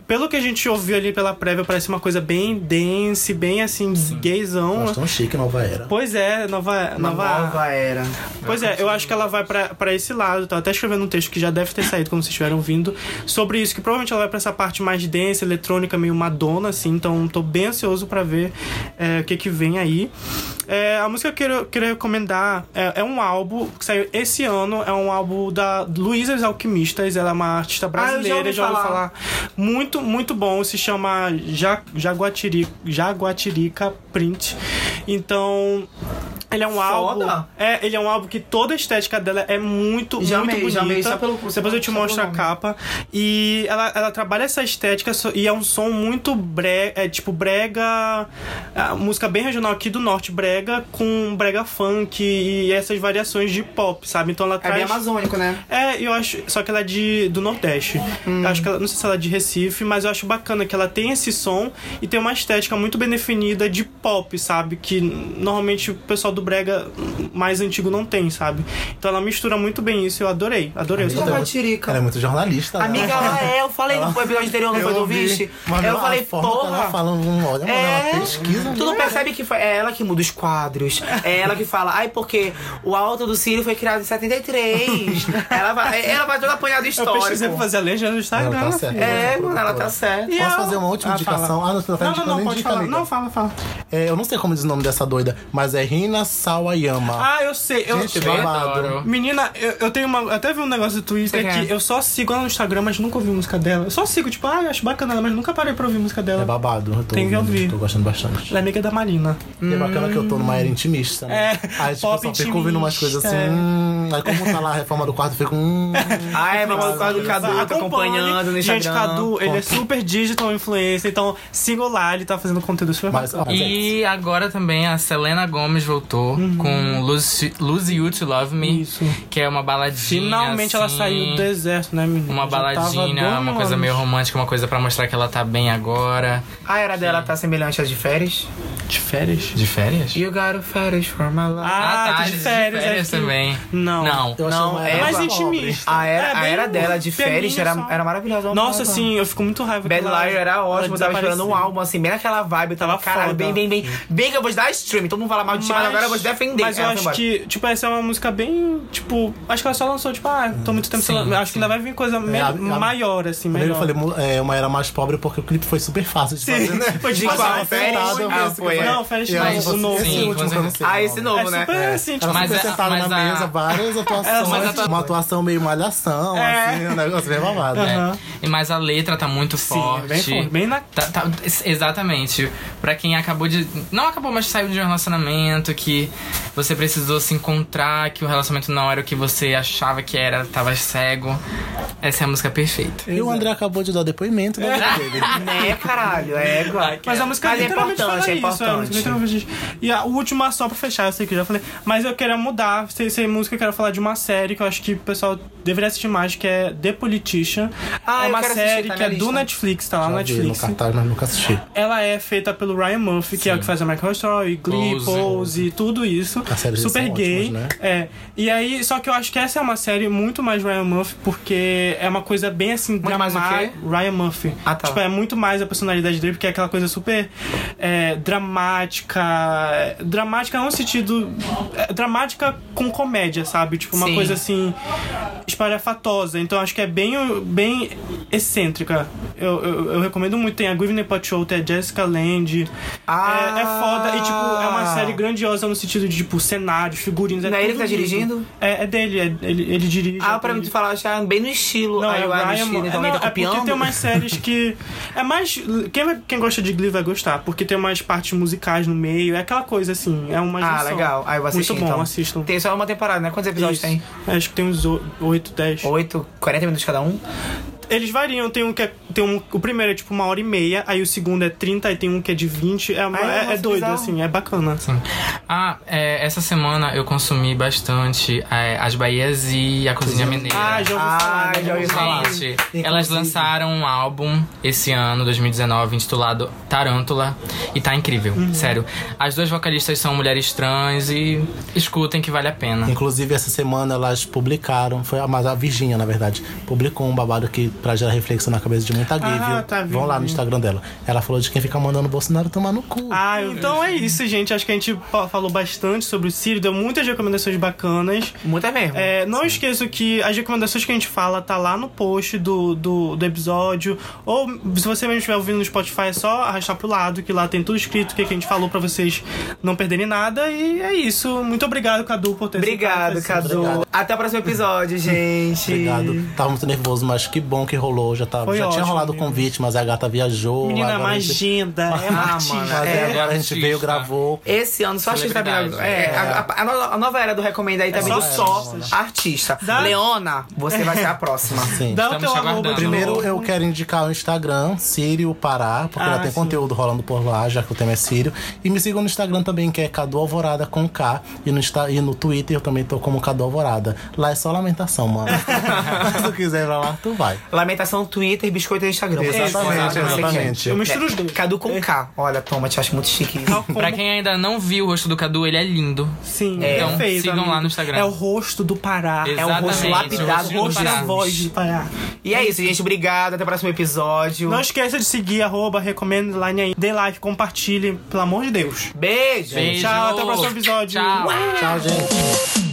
Pelo que a gente ouviu ali pela prévia, parece uma coisa bem dance, bem assim, gaysão. Mas tão chique, nova era. Pois é, nova. Uma nova... nova era. Pois é, eu acho que ela vai pra, pra esse lado. Tava até escrevendo um texto que já deve ter saído, como vocês estiveram ouvindo, sobre isso, que provavelmente ela vai pra essa parte mais densa, eletrônica, meio Madonna, assim. Então tô bem ansioso pra ver é, o que que vem aí. É, a música que eu quero, quero recomendar é, é um álbum que saiu esse ano, é um álbum da Luísa Alquimistas. Ela é uma artista Ah, eu já brasileira, ouvi já ouviu falar. falar. Muito, muito bom. Se chama ja, Jaguatiri, Jaguatirica Print. Então. Ele é um álbum. Foda. É, ele é um álbum que toda a estética dela é muito, Já muito amei, bonita. já amei, só pelo- Depois eu te mostro a capa. E ela, ela trabalha essa estética e é um som muito brega, é tipo brega, a música bem regional aqui do norte, brega com brega funk e essas variações de pop, sabe? Então ela É traz bem amazônico, né? é, eu acho. Só que ela é de, do Nordeste. Hum. Acho que ela, não sei se ela é de Recife, mas eu acho bacana que ela tem esse som e tem uma estética muito bem definida de pop, sabe? Que normalmente o pessoal do Brega mais antigo não tem, sabe? Então ela mistura muito bem isso. Eu adorei, adorei. Amiga. Jaguatirica. Ela é muito jornalista, né? Amiga, ela é, eu falei no episódio anterior, não foi do? Mas Eu falei, que ela porra. falando, olha, É, ela pesquisa. tu não né? percebe que foi, é ela que muda os quadros. É ela que fala, ai, porque o alto do Círio foi criado em 73. [LAUGHS] ela, vai, ela vai todo apanhado Eu histórico. pesquisei pra fazer a legenda do Instagram. Ela tá certa. É, mano, ela tá certa. Posso ela- fazer uma última Ah, indicação? fala. Ah, não, você não tá Não, não, não, pode indica, falar. amiga. Não, fala, fala. É, eu não sei como diz o nome dessa doida, mas é Rina Sawayama. Ah, eu sei. Eu, Gente, eu- babado. adoro. Menina, eu, eu tenho uma. Eu até vi um negócio do Twitter Você que eu só sigo ela no Instagram, mas nunca ouvi música dela. Eu só sigo, tipo, ah, eu acho bacana ela, mas nunca parei pra ouvir música dela. É babado. Eu tô Tem que ouvindo, ouvir. Tô gostando bastante. Ela é amiga da Marina. E é bacana que eu tô numa era intimista, né? É, Aí, tipo, pop eu só fico ouvindo umas coisas assim. é. Hum, aí, como tá lá a reforma do quarto, eu fico. Hum, [LAUGHS] Ah, é, vamos do Cadu, tá Acompanhe. acompanhando no Instagram. Gente, Cadu, ele é super digital influencer, então sigam lá, ele tá fazendo conteúdo super mas, bacana. E agora também a Selena Gomes voltou com Lose, Lose You to Love Me, Uhum. Isso. que é uma baladinha. Finalmente ela assim, saiu do deserto, né, menina? Uma Já baladinha, uma coisa meio romântica, uma coisa pra mostrar que ela tá bem agora. A era dela tá semelhante às de férias. De férias? De férias? You got férias for my life. Ah, tá, de férias, é que- também. Não. Não. Eu Não, é era mais intimista. A era, É, a era dela de férias era, só. era maravilhosa. Nossa, Ela- sim, eu fico muito raiva Bad Liar era ótimo, tava esperando um álbum assim, bem naquela vibe, eu tava, Tava caralho, foda. bem, bem, bem. Bem que eu vou te dar stream, todo mundo fala mal de ti, mas agora eu vou te defender. Mas eu Ela acho que, tipo, essa é uma música bem, tipo, acho que ela só lançou, tipo, ah, tô muito tempo Sim, Acho que ainda vai vir coisa me- a- maior, assim, Quando eu melhor. falei é, uma era mais pobre porque o clipe foi super fácil de fazer, né? [LAUGHS] Foi De tipo assim, Férias? Ah, pensei que foi, é. Não, Férias o novo. Esse Sim, último com que eu não sei. Ah, esse novo, É né? super É. assim, tipo, Ela Mas a- sentada mas na a- mesa, várias atuações. [LAUGHS] É, mas a- uma atuação meio malhação, É. assim, um negócio bem babado. Aham. É. E mas a letra tá muito Sim, forte. bem forte, bem na- Tá- tá- exatamente. Pra quem acabou de. Não acabou, mas saiu de um relacionamento que você precisou se encontrar, que o relacionamento não era o que você achava que era, tava cego. Essa é a música perfeita. E o André acabou de dar depoimento da vida dele. Né, caralho, é igual. Mas a música Mas é literalmente importante, é isso, a importante. literalmente- E a última, só pra fechar, eu sei que eu já falei, mas eu queria mudar, sem, sem música, eu quero falar de uma série que eu acho que o pessoal deveria assistir mais, que é The Politician. Ah, é eu uma assistir, série tá que é do lista. Netflix, tá lá no Já vi no Netflix. cartaz, mas nunca assisti. Ela é feita pelo Ryan Murphy, que é o que faz American Horror Story, Glee, Pose. Pose, tudo isso. Super gay. ótimas, né? É. E aí, só que eu acho que essa é uma série muito mais Ryan Murphy, porque é uma coisa bem assim, Muito mais o dramática. quê? Ryan Murphy. Ah, tá. Tipo, é muito mais a personalidade dele, porque é aquela coisa super é, dramática. É, Dramática não no sentido. é, dramática com comédia, sabe? Tipo, uma Sim. coisa assim. espalhafatosa. Então acho que é bem, bem excêntrica. Eu, eu, eu recomendo muito. Tem a Gwyneth Paltrow, tem a Jessica Lange. Ah. É, é foda. E, tipo, é uma série grandiosa no sentido de, tipo, cenários, figurinos. É Não é ele que tá dirigindo? É, é dele, é- ele, ele dirige. Ah, é pra mim tu falar, achar bem no estilo. Não, Aí é o Ryan Ryan estilo, então não, tá é porque copiando. tem umas séries que. [LAUGHS] É mais. Quem, vai- quem gosta de Glee vai gostar, porque tem umas partes musicais no meio. É aquela coisa assim. É uma Ah, junção. legal. Aí eu vou assistir, Muito bom, então. assistam. Tem só uma temporada, né? Quantos episódios Isso. tem? Acho que tem uns 8, 10. 8, 40 minutos cada um? Eles variam, tem um que é. Tem um, o primeiro é tipo uma hora e meia, aí o segundo é 30, aí tem um que é de 20. É, uma- Ai, é- é doido, bizarro. assim, é bacana. Sim. Ah, é, essa semana eu consumi bastante é, as Bahias e a Cozinha Mineira. Ah, já ouvi Ah, falar. já ouvi falar. Gente, elas lançaram um álbum esse ano, 2019, intitulado Tarântula, e tá incrível, Uhum. sério. As duas vocalistas são mulheres trans e escutem que vale a pena. Inclusive, essa semana elas publicaram, foi a, mas a Virgínia, na verdade, publicou um babado que pra gerar reflexão na cabeça de muita gay, Ah, viu? tá, Vão lá no. Instagram dela. Ela falou de quem fica mandando o Bolsonaro tomar no cu. Ah, então é isso, gente. Acho que a gente falou bastante sobre o Círio, deu muitas recomendações bacanas. Muita mesmo. É, não esqueça que as recomendações que a gente fala tá lá no post do, do, do episódio. Ou se você mesmo estiver ouvindo no Spotify, é só arrastar pro lado, que lá tem tudo escrito o que, que a gente falou pra vocês não perderem nada. E é isso. Muito obrigado, Cadu, por ter Obrigado. Cadu. Obrigado. Até o próximo episódio, [LAUGHS] gente. Obrigado. Tava muito nervoso, mas que bom que rolou. Já, tava, Foi já tinha ótimo, rolado o convite, mas a gata viajou. Menina, agora a gente- magenda, é uma Ah, artista. Mas É, agora a gente artista. veio, gravou. Esse ano só artista Celebridade. virando. É, a, a- a no- a nova era do Recomenda aí tá vindo só só artista. Dá- Leona, você vai ser a próxima. [LAUGHS] Sim. Dá o teu arroba Primeiro eu quero indicar o Instagram, Sírio Pará, porque Ah, já tem sim. conteúdo rolando por lá, já que o tema é Sírio. E me sigam no Instagram também, que é Cadu Alvorada com K. E no, Insta- e no Twitter eu também tô como Cadu Alvorada. Lá é só lamentação, mano. [LAUGHS] [LAUGHS] Se tu quiser ir pra lá, tu vai. Lamentação Twitter e biscoito no Instagram. Você Exatamente, exatamente. Eu misturo os dois. Cadu com K. Olha, toma, te acho muito chique. Como- Pra quem ainda não viu o rosto do Cadu, ele é lindo. Sim, É. Então, perfeito. sigam amigo. lá no Instagram. É o rosto do Pará. É o rosto Exatamente, lapidado o É o rosto do e a Pará. voz do Pará. E é isso, gente. Obrigado. Até o próximo episódio. Não esqueça de seguir, arroba, recomendo line aí. Dê like, compartilhe, pelo amor de Deus. Beijo. Beijo. Tchau, até o próximo episódio. Tchau. Tchau, gente.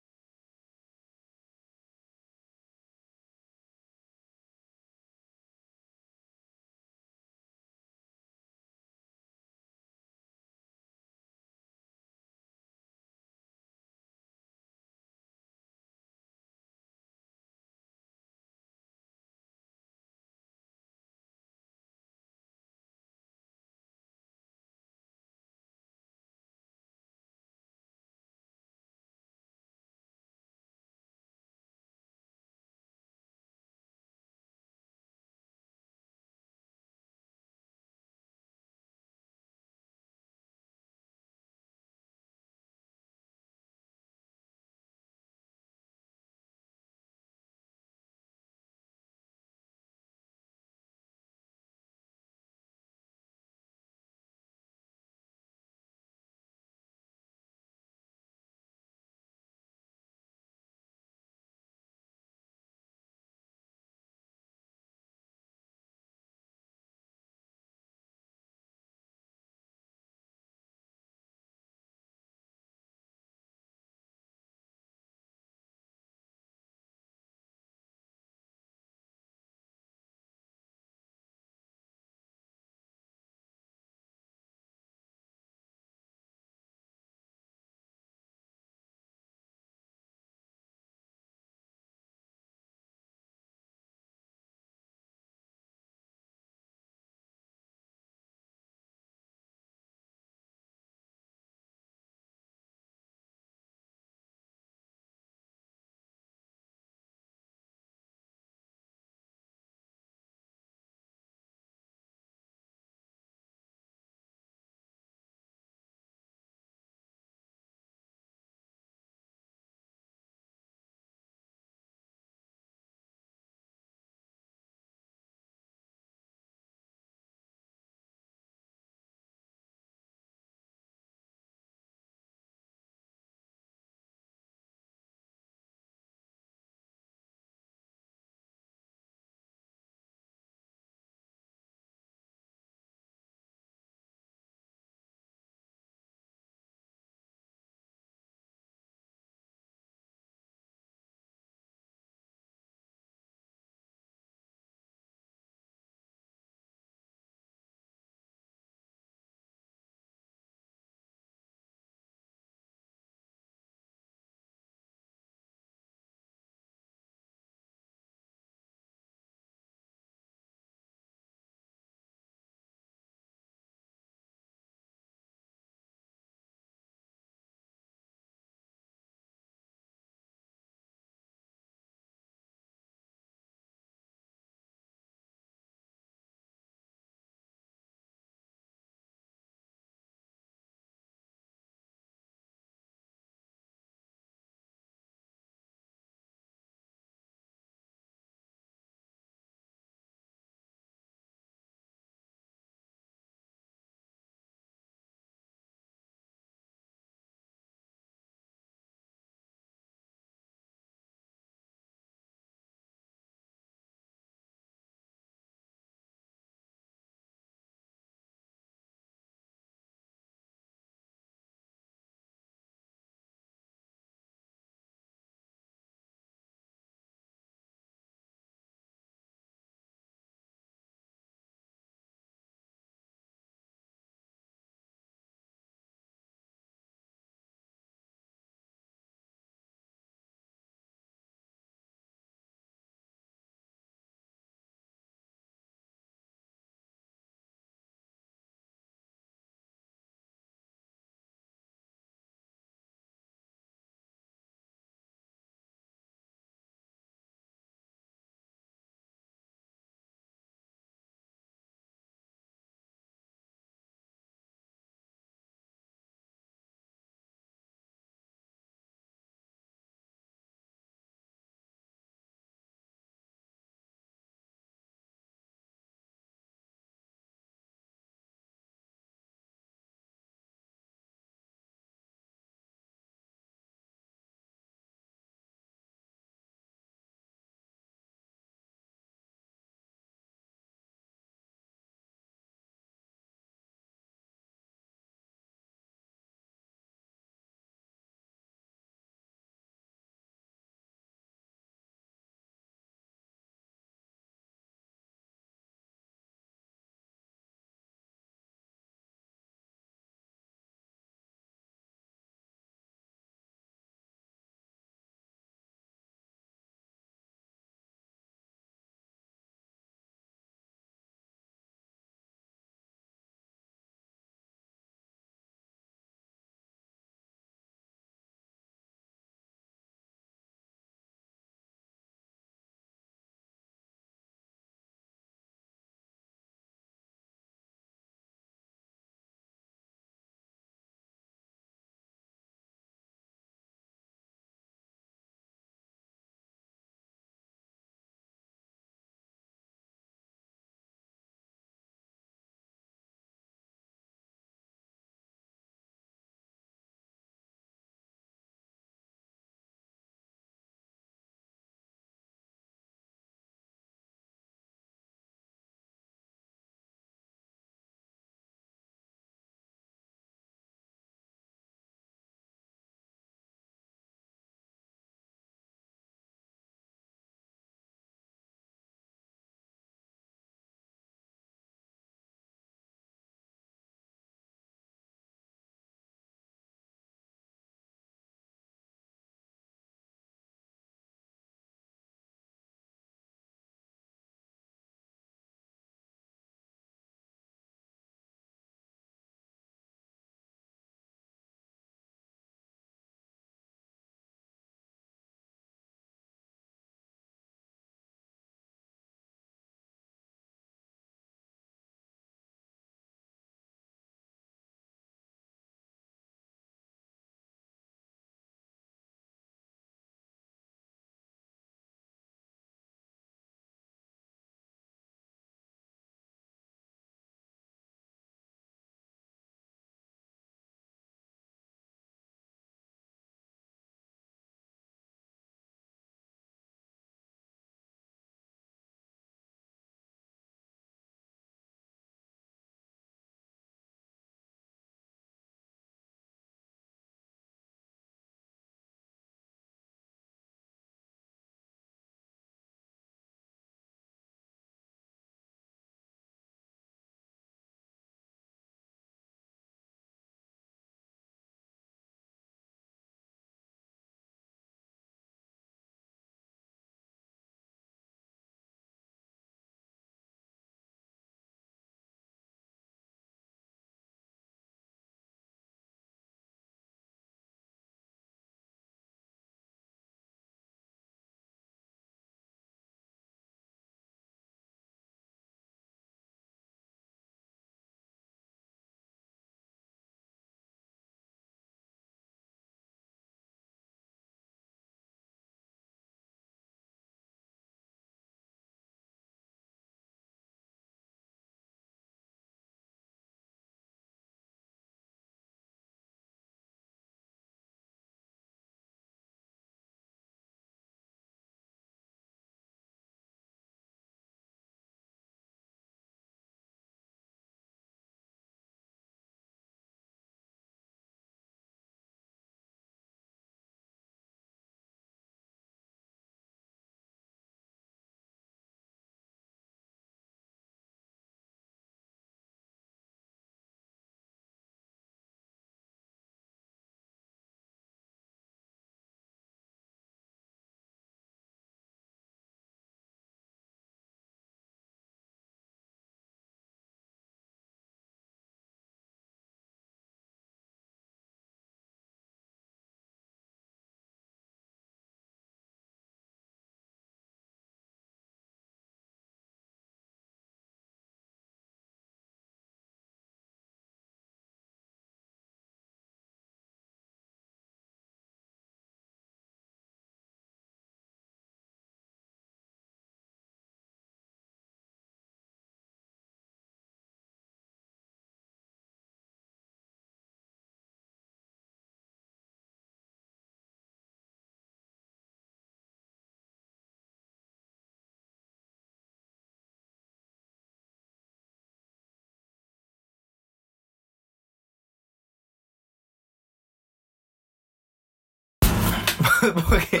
Porque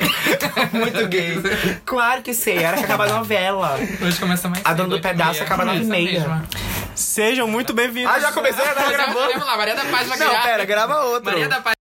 muito gay. Claro que sei, era que acaba a novela. Hoje começa mais A dona do oito e pedaço meia. acaba nove e meia. Sejam muito bem-vindos. Ah, já comecei? Já tava Vamos lá, Maria da Paz vai Não, criar. pera, grava outro. Maria da Paz